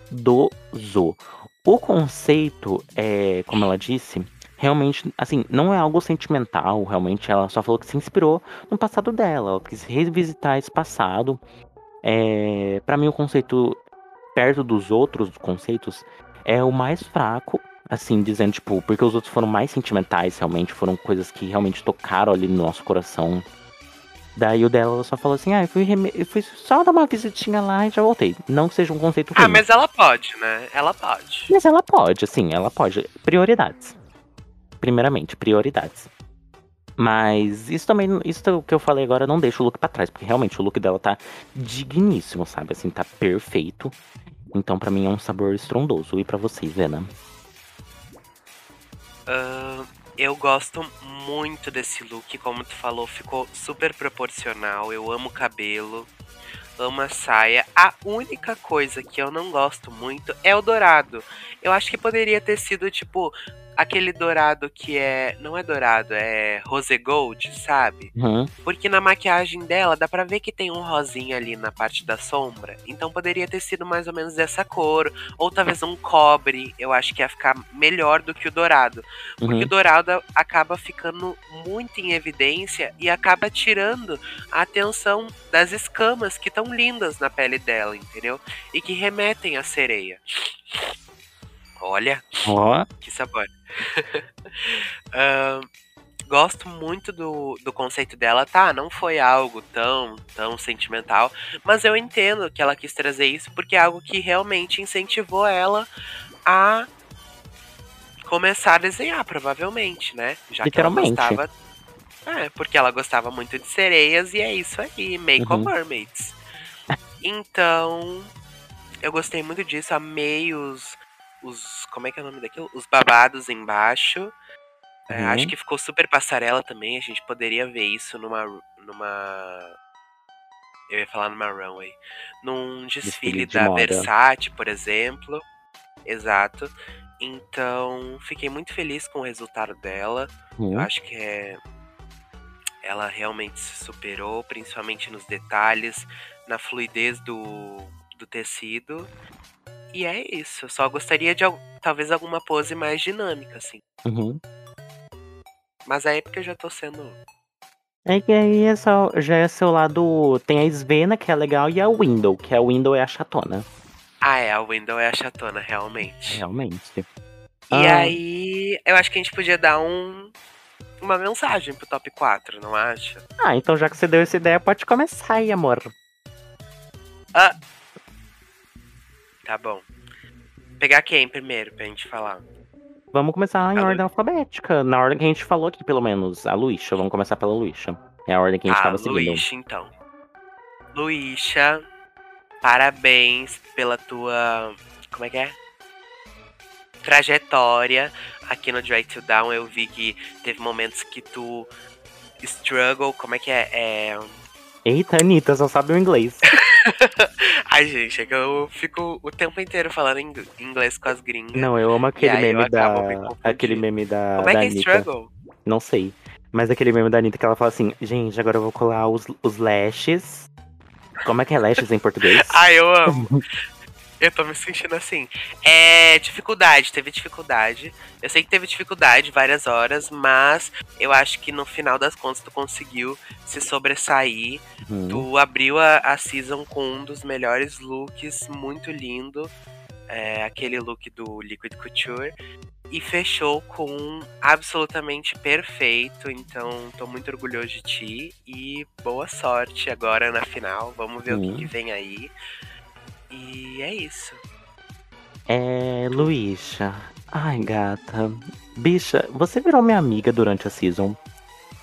O conceito, é, como ela disse, realmente, assim, não é algo sentimental, realmente. Ela só falou que se inspirou no passado dela. Ela quis revisitar esse passado. É, para mim, o conceito, perto dos outros conceitos, é o mais fraco. Assim, dizendo, tipo, porque os outros foram mais sentimentais, realmente, foram coisas que realmente tocaram ali no nosso coração. Daí o dela só falou assim: ah, eu fui, eu fui só dar uma visitinha lá e já voltei. Não que seja um conceito Ah, ruim. mas ela pode, né? Ela pode. Mas ela pode, assim, ela pode. Prioridades. Primeiramente, prioridades. Mas isso também, isso que eu falei agora não deixa o look pra trás, porque realmente o look dela tá digníssimo, sabe? Assim, tá perfeito. Então pra mim é um sabor estrondoso. E pra vocês, Vena? Ahn, eu gosto muito desse look, como tu falou, ficou super proporcional. Eu amo cabelo, amo a saia. A única coisa que eu não gosto muito é o dourado. Eu acho que poderia ter sido tipo aquele dourado que é, não é dourado, é rose gold, sabe? Uhum. Porque na maquiagem dela dá pra ver que tem um rosinha ali na parte da sombra. Então poderia ter sido mais ou menos dessa cor. Ou talvez um cobre. Eu acho que ia ficar melhor do que o dourado. Porque Uhum. o dourado acaba ficando muito em evidência e acaba tirando a atenção das escamas que estão lindas na pele dela, entendeu? E que remetem à sereia. Olha, Ó, que sabor. Ahn, gosto muito do, do conceito dela, tá? Não foi algo tão, tão sentimental, mas eu entendo que ela quis trazer isso porque é algo que realmente incentivou ela a começar a desenhar, provavelmente, né? Já que ela gostava. É, porque ela gostava muito de sereias e é isso aí, make Uhum. mermaids. Então, eu gostei muito disso, amei os, os. Como é que é o nome daquilo? Os babados embaixo. É, Uhum. acho que ficou super passarela também. A gente poderia ver isso numa. numa. Eu ia falar numa runway. Num desfile, Desfile de da moda. Versace, por exemplo. Exato. Então, fiquei muito feliz com o resultado dela. Eu uhum. acho que é. Ela realmente se superou, principalmente nos detalhes, na fluidez do, do tecido. E é isso. Eu só gostaria de al- talvez alguma pose mais dinâmica, assim. Uhum. Mas aí é porque eu já tô sendo. É que aí é só, já é seu lado. Tem a Svena, que é legal, e a Window, que a Window é a chatona. Ah, é, a Window é a chatona, realmente. Realmente. E Ah. aí, eu acho que a gente podia dar um. Uma mensagem pro top 4, não acha? Ah, então já que você deu essa ideia, pode começar aí, amor. Tá bom. Pegar quem primeiro pra gente falar? Vamos começar em A Lu- ordem alfabética. Na ordem que a gente falou aqui, pelo menos. A Luísa. Vamos começar pela Luísa. É a ordem que a gente Ah, tava seguindo. Luísa, então. Luísa, parabéns pela tua. Como é que é? Trajetória aqui no Drag to Down. Eu vi que teve momentos que tu struggle. Como é que é? É. Eita, Anitta, só sabe o inglês. Ai, gente, é que eu fico o tempo inteiro falando ing- inglês com as gringas. Não, eu amo aquele meme da. Aquele meme da. Como é que é struggle? Não sei. Mas aquele meme da Anitta que ela fala assim, gente, agora eu vou colar os, os lashes. Como é que é lashes em português? Ai, eu amo. Eu tô me sentindo assim. É, dificuldade, teve dificuldade. Eu sei que teve dificuldade várias horas, mas eu acho que no final das contas tu conseguiu se sobressair. Uhum. Tu abriu a, a season com um dos melhores looks, muito lindo. É, aquele look do Liquid Couture. E fechou com um absolutamente perfeito. Então, tô muito orgulhoso de ti. E boa sorte agora na final. Vamos ver o Uhum. que, que vem aí. E é isso. É, Luísa. Ai, gata. Bicha, você virou minha amiga durante a season.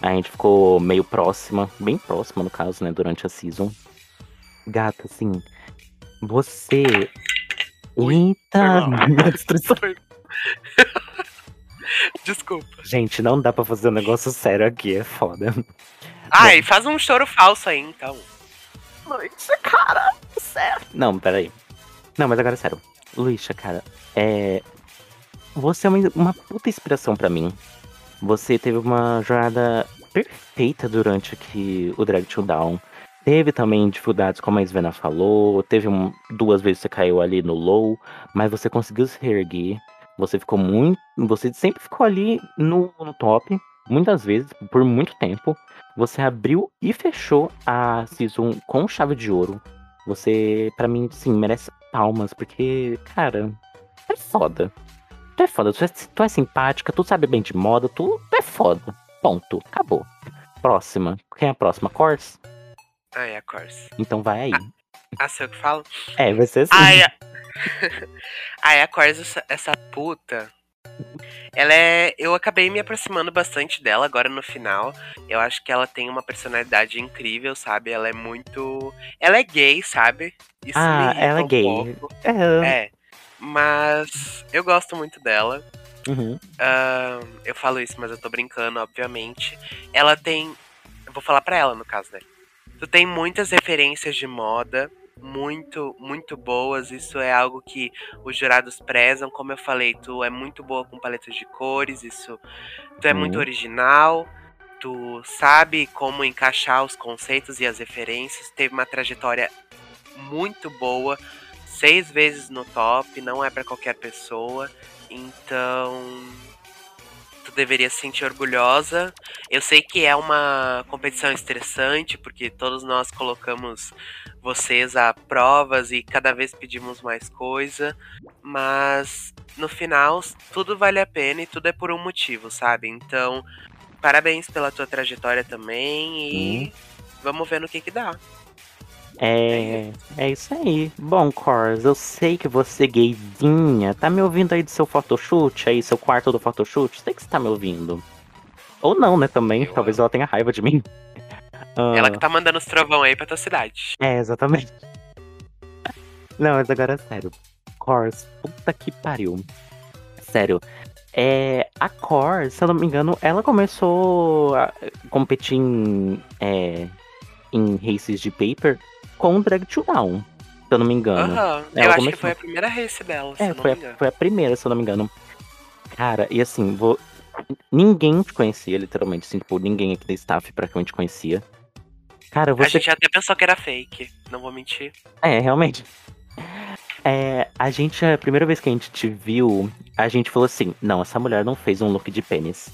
A gente ficou meio próxima, bem próxima no caso, né, durante a season. Gata, assim, você. Eita, minha destruição. Desculpa. Gente, não dá pra fazer um negócio sério aqui, é foda. Ai, faz um choro falso aí, então. Luísa, cara, sério. Não, peraí. Não, mas agora é sério. Luísa, cara, é. Você é uma, uma puta inspiração pra mim. Você teve uma jornada perfeita durante aqui o Drag to Down. Teve também dificuldades, como a Svena falou. Teve um, duas vezes que você caiu ali no low, mas você conseguiu se reerguer. Você ficou muito. Você sempre ficou ali no, no top, muitas vezes, por muito tempo. Você abriu e fechou a Season com chave de ouro. Você, para mim, sim, merece palmas, porque, cara, é foda. Tu é foda, tu é, tu é simpática, tu sabe bem de moda, tu, tu é foda. Ponto. Acabou. Próxima. Quem é a próxima? Cors? Ah, é a Corse. Então vai aí. Ah, sei o que falo? É, vai ser assim. Ai, a... Ai, a essa, essa puta. Ela é. Eu acabei me aproximando bastante dela agora no final. Eu acho que ela tem uma personalidade incrível, sabe? Ela é muito. Ela é gay, sabe? Isso ah, ela é um gay. pouco. É. Mas eu gosto muito dela. Uhum. Ah, eu falo isso, mas eu tô brincando, obviamente. Ela tem. Eu vou falar pra ela, no caso, né? Tu tem muitas referências de moda, muito, muito boas. Isso é algo que os jurados prezam. Como eu falei, tu é muito boa com paletas de cores, isso. Tu é muito Uhum. original. Tu sabe como encaixar os conceitos e as referências. Teve uma trajetória muito boa. Seis vezes no top, não é pra qualquer pessoa. Então, tu deveria se sentir orgulhosa. Eu sei que é uma competição estressante, porque todos nós colocamos vocês a provas e cada vez pedimos mais coisa, mas no final tudo vale a pena e tudo é por um motivo, sabe? Então, parabéns pela tua trajetória também e vamos ver no que que dá. É, é isso aí. Bom, Cors, eu sei que você, gayzinha, tá me ouvindo aí do seu photoshoot, aí, seu quarto do photoshoot? Sei que você tá me ouvindo. Ou não, né, também. Eu Talvez ela tenha raiva de mim. Ela que tá mandando os trovão aí pra tua cidade. É, exatamente. Não, mas agora é sério. Cors, puta que pariu. Sério. É, a Cors, se eu não me engano, ela começou a competir em, é, em races de paper com o Drag to Down, se eu não me engano. Aham. Ela Eu acho que foi a primeira race dela, É, foi a, foi a primeira, se eu não me engano. Cara, e assim, vou... ninguém te conhecia, literalmente. Assim, tipo, ninguém aqui da staff praticamente conhecia. Cara, A você gente até pensou que era fake, não vou mentir. É, realmente. É, a gente, a primeira vez que a gente te viu, a gente falou assim: não, essa mulher não fez um look de pênis.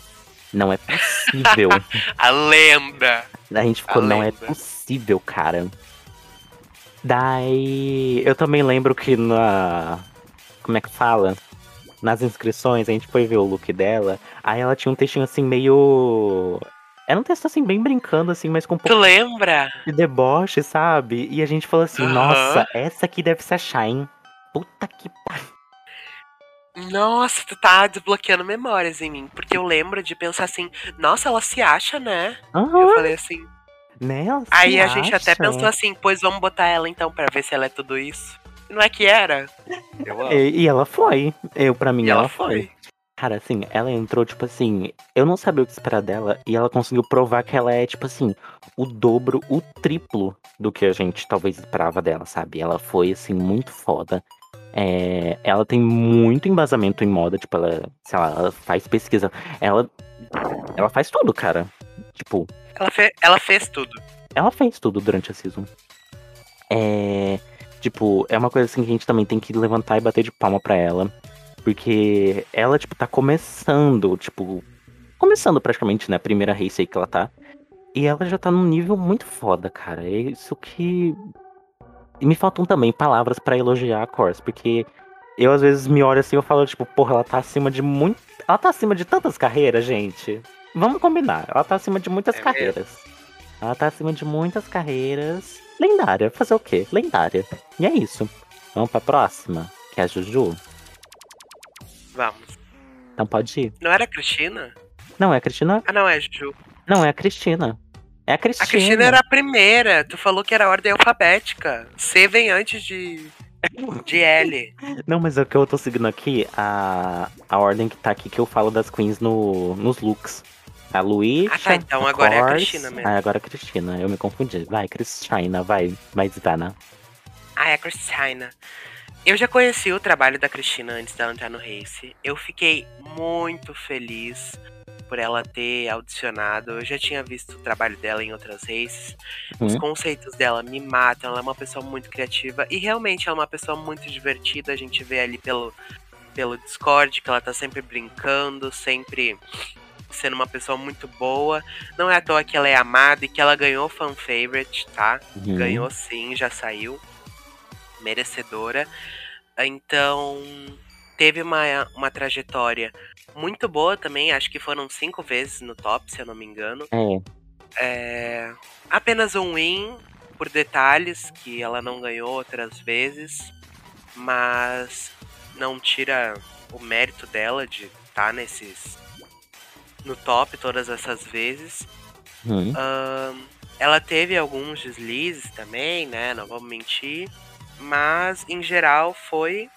Não é possível. A lenda! a gente ficou, A não é lenda. possível, cara. Daí, eu também lembro que na. Como é que fala? Nas inscrições, a gente foi ver o look dela. Aí ela tinha um textinho assim, meio. Era um texto assim, bem brincando, assim, mas com um Tu pouco lembra? de deboche, sabe? E a gente falou assim, Aham. nossa, essa aqui deve ser a Shine. Puta que pariu. Nossa, tu tá desbloqueando memórias em mim. Porque eu lembro de pensar assim, nossa, ela se acha, né? Eu Aham, falei assim. Né? ela se Aí a gente até pensou assim, pois vamos botar ela então pra ver se ela é tudo isso. Não é que era? Eu amo. E, e ela foi. Eu, pra mim, E ela, ela foi. foi. Cara, assim, ela entrou, tipo assim, eu não sabia o que esperar dela, e ela conseguiu provar que ela é, tipo assim, o dobro, o triplo do que a gente talvez esperava dela, sabe? Ela foi, assim, muito foda. É, ela tem muito embasamento em moda, tipo, ela, sei lá, ela faz pesquisa. Ela, ela faz tudo, cara. Tipo, Ela, fe- ela fez tudo. ela fez tudo durante a season. É. Tipo, é uma coisa assim que a gente também tem que levantar e bater de palma pra ela. Porque ela, tipo, tá começando, tipo. Começando praticamente, né? A primeira race aí que ela tá. E ela já tá num nível muito foda, cara. É isso que. E me faltam também palavras pra elogiar a Cors, porque eu às vezes me olho assim e falo, tipo, porra, ela tá acima de muito. Ela tá acima de tantas carreiras, gente. Vamos combinar. Ela tá acima de muitas É carreiras. Ela tá acima de muitas carreiras. Lendária. Fazer o quê? Lendária. E é isso. Vamos pra próxima, que é a Juju. Vamos. Então pode ir. Não era a Cristina? Não, é a Cristina. Ah, não, é a Ju. Não, é a Cristina. É a A Cristina. Cristina era a primeira. Tu falou que era a ordem alfabética. C vem antes de. De L. Não, mas é o que eu tô seguindo aqui, a, a ordem que tá aqui que eu falo das queens no, nos looks. A Luísa. Ah, tá, então agora é a Cristina mesmo. Ah, agora é a Cristina. Eu me confundi. Vai, Cristina, vai. Vai, Zvana. Ah, é a Cristina. Eu já conheci o trabalho da Cristina antes dela entrar no Race. Eu fiquei muito feliz por ela ter audicionado. Eu já tinha visto o trabalho dela em outras races. Os Hum. conceitos dela me matam. Ela é uma pessoa muito criativa. E realmente ela é uma pessoa muito divertida. A gente vê ali pelo, pelo Discord que ela tá sempre brincando, sempre sendo uma pessoa muito boa. Não é à toa que ela é amada e que ela ganhou fan favorite, tá? Uhum. Ganhou sim, já saiu. Merecedora. Então, teve uma, uma trajetória muito boa também. Acho que foram cinco vezes no top, se eu não me engano. É. É, apenas um win por detalhes, que ela não ganhou outras vezes. Mas não tira o mérito dela de estar nesses. No top todas essas vezes. Uhum. Ahn, ela teve alguns deslizes também, né? Não vamos mentir. Mas, em geral, foi.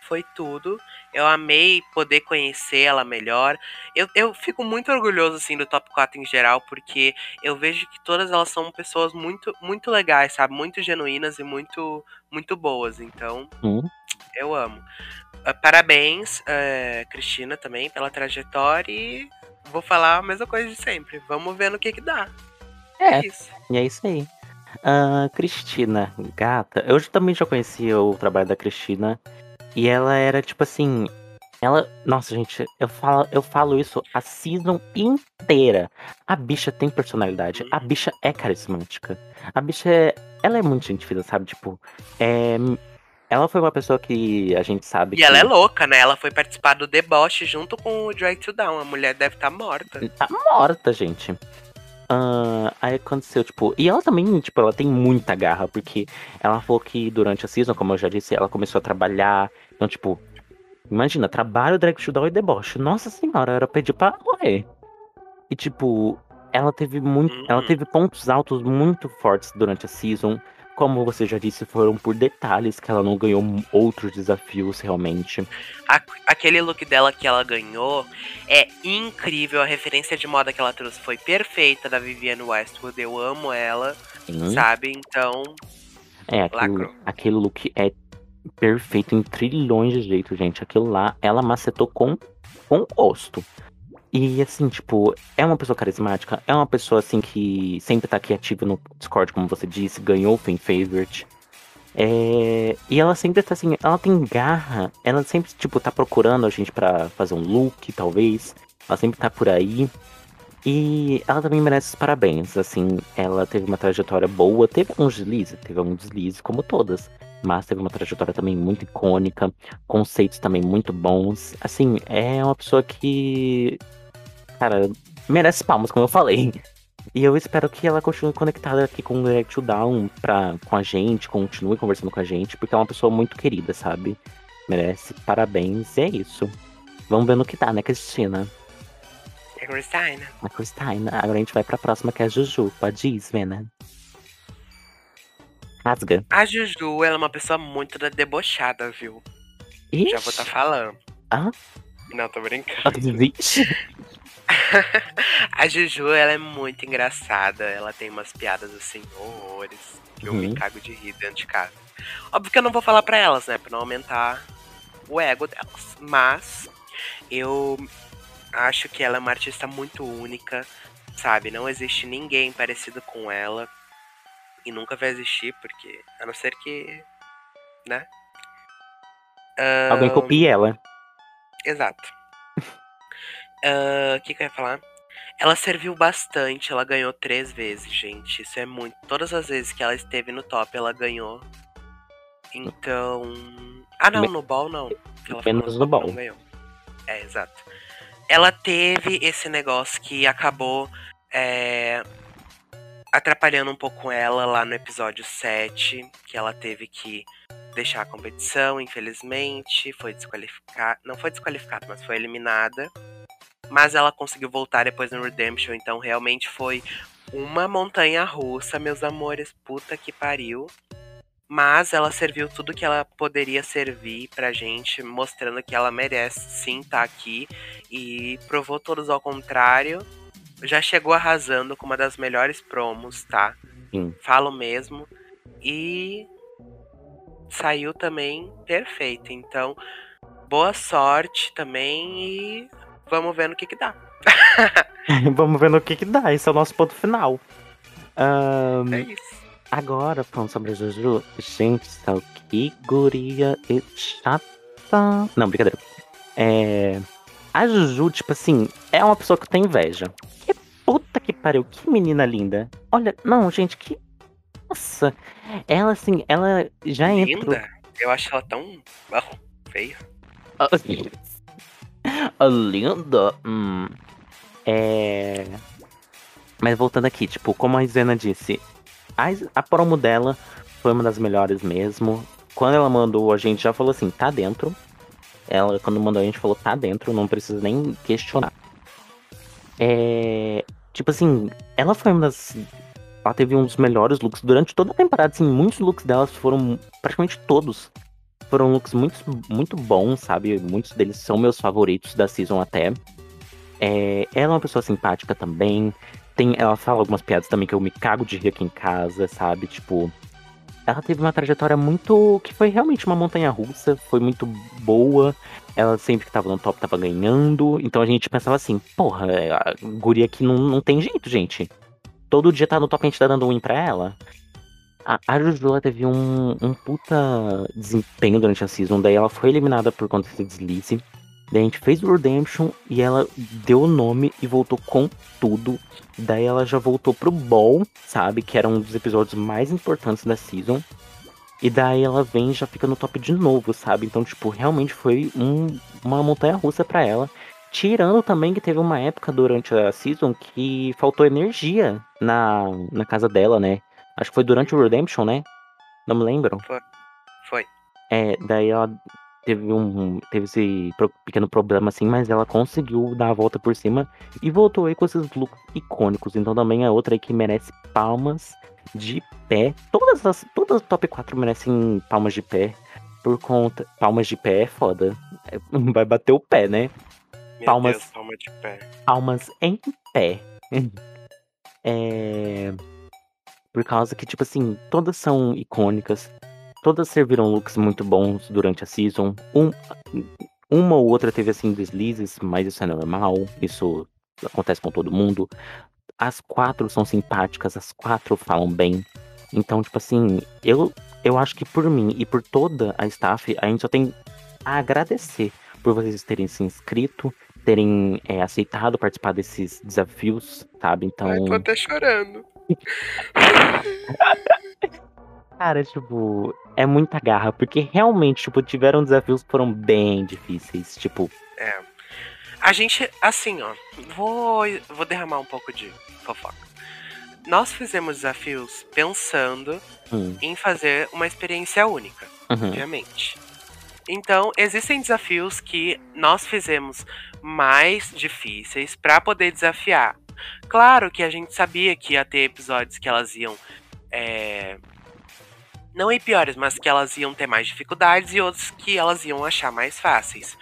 Foi tudo. Eu amei poder conhecer ela melhor. Eu, eu fico muito orgulhoso, assim, do top 4 em geral, porque eu vejo que todas elas são pessoas muito, muito legais, sabe? Muito genuínas e muito, muito boas. Então, Uhum. Eu amo. Ah, Parabéns, eh, Cristina, também, pela trajetória. E vou falar a mesma coisa de sempre. Vamos ver no que que dá. É. Isso. E é isso aí. Ah, Cristina, gata. Eu também já conhecia o trabalho da Cristina. E ela era tipo assim. Ela. Nossa, gente, eu falo, eu falo isso a season inteira. A bicha tem personalidade. A bicha é carismática. A bicha é. Ela é muito gente fina, sabe? Tipo. É. Ela foi uma pessoa que a gente sabe E que. ela é louca, né? Ela foi participar do deboche junto com o Drag to Down. A mulher deve estar morta. Tá morta, gente. Ah, aí aconteceu, tipo. E ela também, tipo, ela tem muita garra, porque ela falou que durante a season, como eu já disse, ela começou a trabalhar. Então, tipo, imagina, trabalho, drag showdown e deboche. Nossa senhora, era pedir pra morrer. E, tipo, ela teve muito. Ela teve pontos altos muito fortes durante a season. Como você já disse, foram por detalhes que ela não ganhou outros desafios realmente. A- aquele look dela que ela ganhou é incrível. A referência de moda que ela trouxe foi perfeita da Vivienne Westwood. Eu amo ela, Sim. sabe? Então, É, aquele, look é perfeito em trilhões de jeitos, gente. Aquilo lá, ela macetou com, com gosto. E assim, tipo, é uma pessoa carismática, é uma pessoa assim que sempre tá aqui ativa no Discord, como você disse, ganhou o Fan Favorite. É, e ela sempre tá assim, ela tem garra, ela sempre, tipo, tá procurando a gente pra fazer um look, talvez. Ela sempre tá por aí. E ela também merece os parabéns, assim, ela teve uma trajetória boa, teve alguns deslizes, teve alguns deslizes, como todas, mas teve uma trajetória também muito icônica, conceitos também muito bons, assim, é uma pessoa que, cara, merece palmas, como eu falei. E eu espero que ela continue conectada aqui com o Direct to Down pra, com a gente, continue conversando com a gente, porque é uma pessoa muito querida, sabe? Merece parabéns, e é isso. Vamos ver no que dá, né, Cristina? é Christina. A Cristina. Agora a gente vai pra próxima, que é a Juju. Pode ir, Svena. Rasga. A Juju, ela é uma pessoa muito da- debochada, viu? Ixi. Já vou estar falando. Ah? Não, tô brincando. Vixe. A Juju, ela é muito engraçada. Ela tem umas piadas assim, horrores. Que eu me Uhum. cago de rir dentro de casa. Óbvio que eu não vou falar pra elas, né? Pra não aumentar o ego delas. Mas eu acho que ela é uma artista muito única, sabe? Não existe ninguém parecido com ela. E nunca vai existir, porque. A não ser que. Né? Alguém Ahn, copie ela. Exato. Ah, O que, que eu ia falar? Ela serviu bastante, ela ganhou três vezes, gente. Isso é muito. Todas as vezes que ela esteve no top, ela ganhou. Então. Ah, não, no ball não. Ela Menos no ball. Não ganhou. É, exato. Ela teve esse negócio que acabou é, atrapalhando um pouco ela lá no episódio 7, que ela teve que deixar a competição, infelizmente, foi desqualificada, não foi desqualificada, mas foi eliminada. Mas ela conseguiu voltar depois no Redemption, então realmente foi uma montanha russa, meus amores, puta que pariu. Mas ela serviu tudo que ela poderia servir pra gente, mostrando que ela merece sim estar aqui e provou todos ao contrário. Já chegou arrasando com uma das melhores promos, tá? Sim. Falo mesmo. E saiu também perfeito. Então, boa sorte também e vamos ver no que que dá. Vamos ver no que que dá. Esse é o nosso ponto final. Ahn, É isso. agora, falando sobre a Juju. Gente, céu, que guria e chata. Não, brincadeira. É... A Juju, tipo assim, é uma pessoa que tenho inveja. Que puta que pariu, que menina linda. Olha, não, gente, que... Nossa, ela assim, ela já entrou... Linda? Eu acho ela tão ah, feia. Linda. Hum. É. Mas voltando aqui, tipo, como a Isena disse, a, a promo dela foi uma das melhores mesmo. Quando ela mandou, a gente já falou assim, tá dentro. Ela, quando mandou, a gente falou, tá dentro, não precisa nem questionar. É. Tipo assim, ela foi uma das. Ela teve um dos melhores looks durante toda a temporada, assim, muitos looks delas foram. Praticamente todos foram looks muito, muito bons, sabe? Muitos deles são meus favoritos da season até. É, ela é uma pessoa simpática também. Tem, ela fala algumas piadas também que eu me cago de rir aqui em casa, sabe? Tipo, ela teve uma trajetória muito. que foi realmente uma montanha russa, foi muito boa. Ela sempre que tava no top tava ganhando. Então a gente pensava assim, porra, a guria aqui não, não tem jeito, gente. Todo dia tá no top, a gente tá dando um win pra ela. A, a Juju teve um, um puta desempenho durante a season, daí ela foi eliminada por conta desse deslize. Daí a gente fez o Redemption e ela deu o nome e voltou com tudo. Daí ela já voltou pro Ball, sabe? Que era um dos episódios mais importantes da season. E daí ela vem e já fica no top de novo, sabe? Então, tipo, realmente foi um- uma montanha russa pra ela. Tirando também que teve uma época durante a season que faltou energia na, na casa dela, né? Acho que foi durante o Redemption, né? Não me lembro. Foi. É, daí ela teve um teve esse pequeno problema assim, mas ela conseguiu dar a volta por cima e voltou aí com esses looks icônicos. Então também é outra aí que merece palmas de pé. Todas as todas as top 4 merecem palmas de pé por conta palmas de pé é foda. Vai bater o pé, né? Meu Palmas. Deus, palma de pé. palmas em pé. É. Por causa que, tipo assim, todas são icônicas. Todas serviram looks muito bons durante a season. Um, uma ou outra teve, assim, deslizes, mas isso é normal. Isso acontece com todo mundo. As quatro são simpáticas, as quatro falam bem. Então, tipo assim, eu, eu acho que por mim e por toda a staff, a gente só tem a agradecer por vocês terem se inscrito, terem é, aceitado participar desses desafios, sabe? Então, Ai, tô até chorando. Cara, tipo, é muita garra, porque realmente, tipo, tiveram desafios que foram bem difíceis. Tipo, A gente, assim, ó, vou, vou derramar um pouco de fofoca. Nós fizemos desafios pensando hum, em fazer uma experiência única, uhum, obviamente. Então, existem desafios que nós fizemos mais difíceis pra poder desafiar. Claro que a gente sabia que ia ter episódios que elas iam. é, Não ir piores, mas que elas iam ter mais dificuldades e outros que elas iam achar mais fáceis.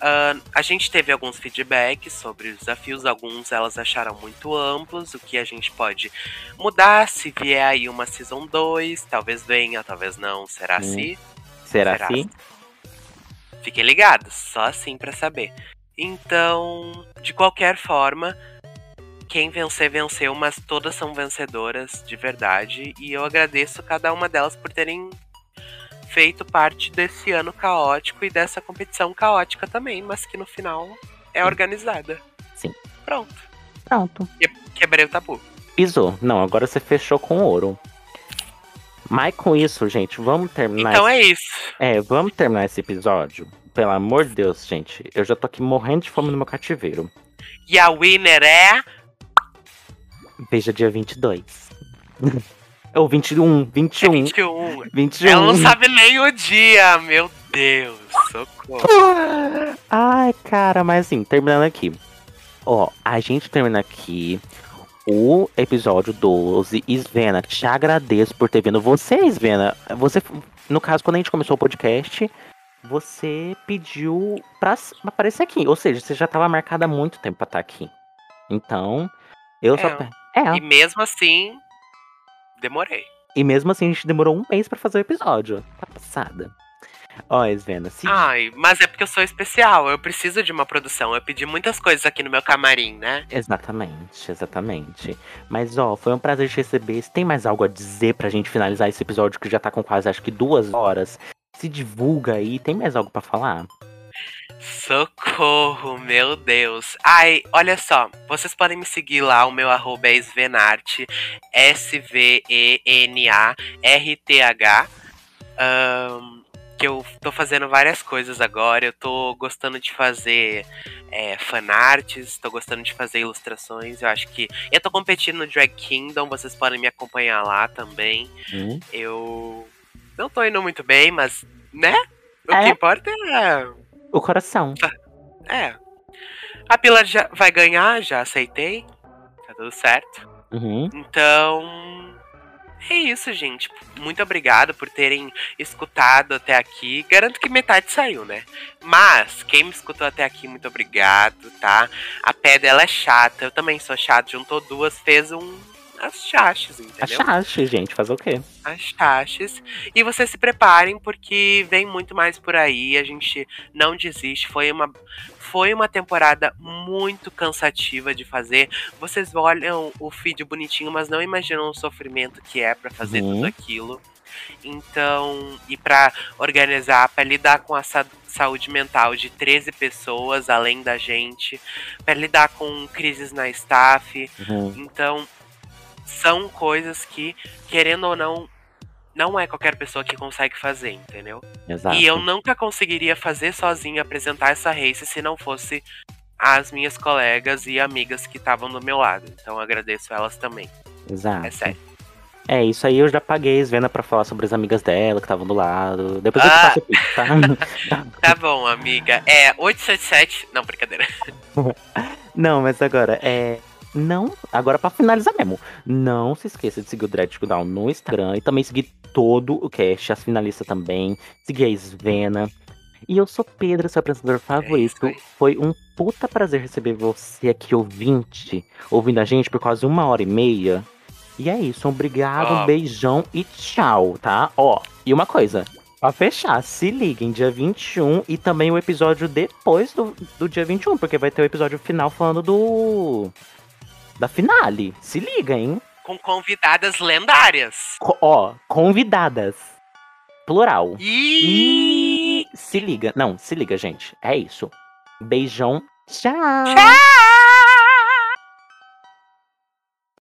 Ah, a gente teve alguns feedbacks sobre os desafios, alguns elas acharam muito amplos, o que a gente pode mudar se vier aí uma Season 2, talvez venha, talvez não, será Hum. se? será será? assim? Fiquem ligados, só assim pra saber. Então, de qualquer forma, quem vencer, venceu, mas todas são vencedoras de verdade. E eu agradeço cada uma delas por terem feito parte desse ano caótico e dessa competição caótica também, mas que no final é organizada. Sim. Pronto. Pronto. Que- Quebrei o tabu. Pisou. Não, agora você fechou com ouro. Mas com isso, gente, vamos terminar. Então esse... é isso. É, vamos terminar esse episódio. Pelo amor de Deus, gente. Eu já tô aqui morrendo de fome no meu cativeiro. E a winner é. Veja dia 22. Ou 21, É 21, 21. 21. Ela não sabe nem o dia, meu Deus. Socorro. Ai, cara, mas assim, terminando aqui. Ó, a gente termina aqui o episódio 12. Svena, te agradeço por ter vindo. Você, Svena, você, no caso, quando a gente começou o podcast, você pediu pra aparecer aqui. Ou seja, você já tava marcada há muito tempo pra estar aqui. Então, eu só. É. pe- É, E mesmo assim, demorei. E mesmo assim, a gente demorou um mês pra fazer o episódio. Tá passada. Ó, Esvena, se Ai, mas é porque eu sou especial, eu preciso de uma produção. Eu pedi muitas coisas aqui no meu camarim, né? Exatamente, exatamente. Mas, ó, foi um prazer te receber. Se tem mais algo a dizer pra gente finalizar esse episódio que já tá com quase, acho que duas horas, se divulga aí. Tem mais algo pra falar? Socorro, meu Deus. Ai, olha só, vocês podem me seguir lá, o meu arroba é Svenart, S-V-E-N-A-R-T-H. Ahn, que eu tô fazendo várias coisas agora. Eu tô gostando de fazer é, fanarts, tô gostando de fazer ilustrações. Eu acho que. Eu tô competindo no Drag Kingdom, vocês podem me acompanhar lá também. Hum? Eu não tô indo muito bem, mas, né? O É. que importa é. O coração. É. A Pilar já vai ganhar, já aceitei. Tá tudo certo. Uhum. Então. É isso, gente. Muito obrigado por terem escutado até aqui. Garanto que metade saiu, né? Mas, quem me escutou até aqui, muito obrigado, tá? A pedra ela é chata. Eu também sou chato. Juntou duas, fez um. As chachas, entendeu? Achaste, gente. Fazer o quê? as taxas. E vocês se preparem, porque vem muito mais por aí. A gente não desiste. Foi uma, foi uma temporada muito cansativa de fazer. Vocês olham o feed bonitinho, mas não imaginam o sofrimento que é pra fazer Uhum. tudo aquilo. Então, e pra organizar, pra lidar com a sa- saúde mental de 13 pessoas além da gente, pra lidar com crises na staff, Uhum. então, são coisas que, querendo ou não, não é qualquer pessoa que consegue fazer, entendeu? Exato. E eu nunca conseguiria fazer sozinho, apresentar essa race se não fosse as minhas colegas e amigas que estavam do meu lado. Então eu agradeço elas também. Exato. É sério. É, isso aí eu já paguei a Esvena pra falar sobre as amigas dela que estavam do lado. Depois eu te Ah. passo tá? Tá bom, amiga. É 877. Não, brincadeira. Não, mas agora, é. Não, agora pra finalizar mesmo. Não se esqueça de seguir o Dread Down no Instagram e também seguir todo o cast, as finalistas também. Seguir a Svena. E eu sou Pedro, seu apresentador favorito. aí. Foi um puta prazer receber você aqui, ouvinte, ouvindo a gente por quase uma hora e meia. E é isso, obrigado, Ó. um beijão e tchau, tá? Ó, e uma coisa. Pra fechar, se liguem dia 21 e também o episódio depois do, do dia 21, porque vai ter o episódio final falando do. Da finale. Se liga, hein? Com convidadas lendárias. Co- ó, convidadas. Plural. E E se liga. Não, se liga, gente. É isso. Beijão. Tchau. Tchau!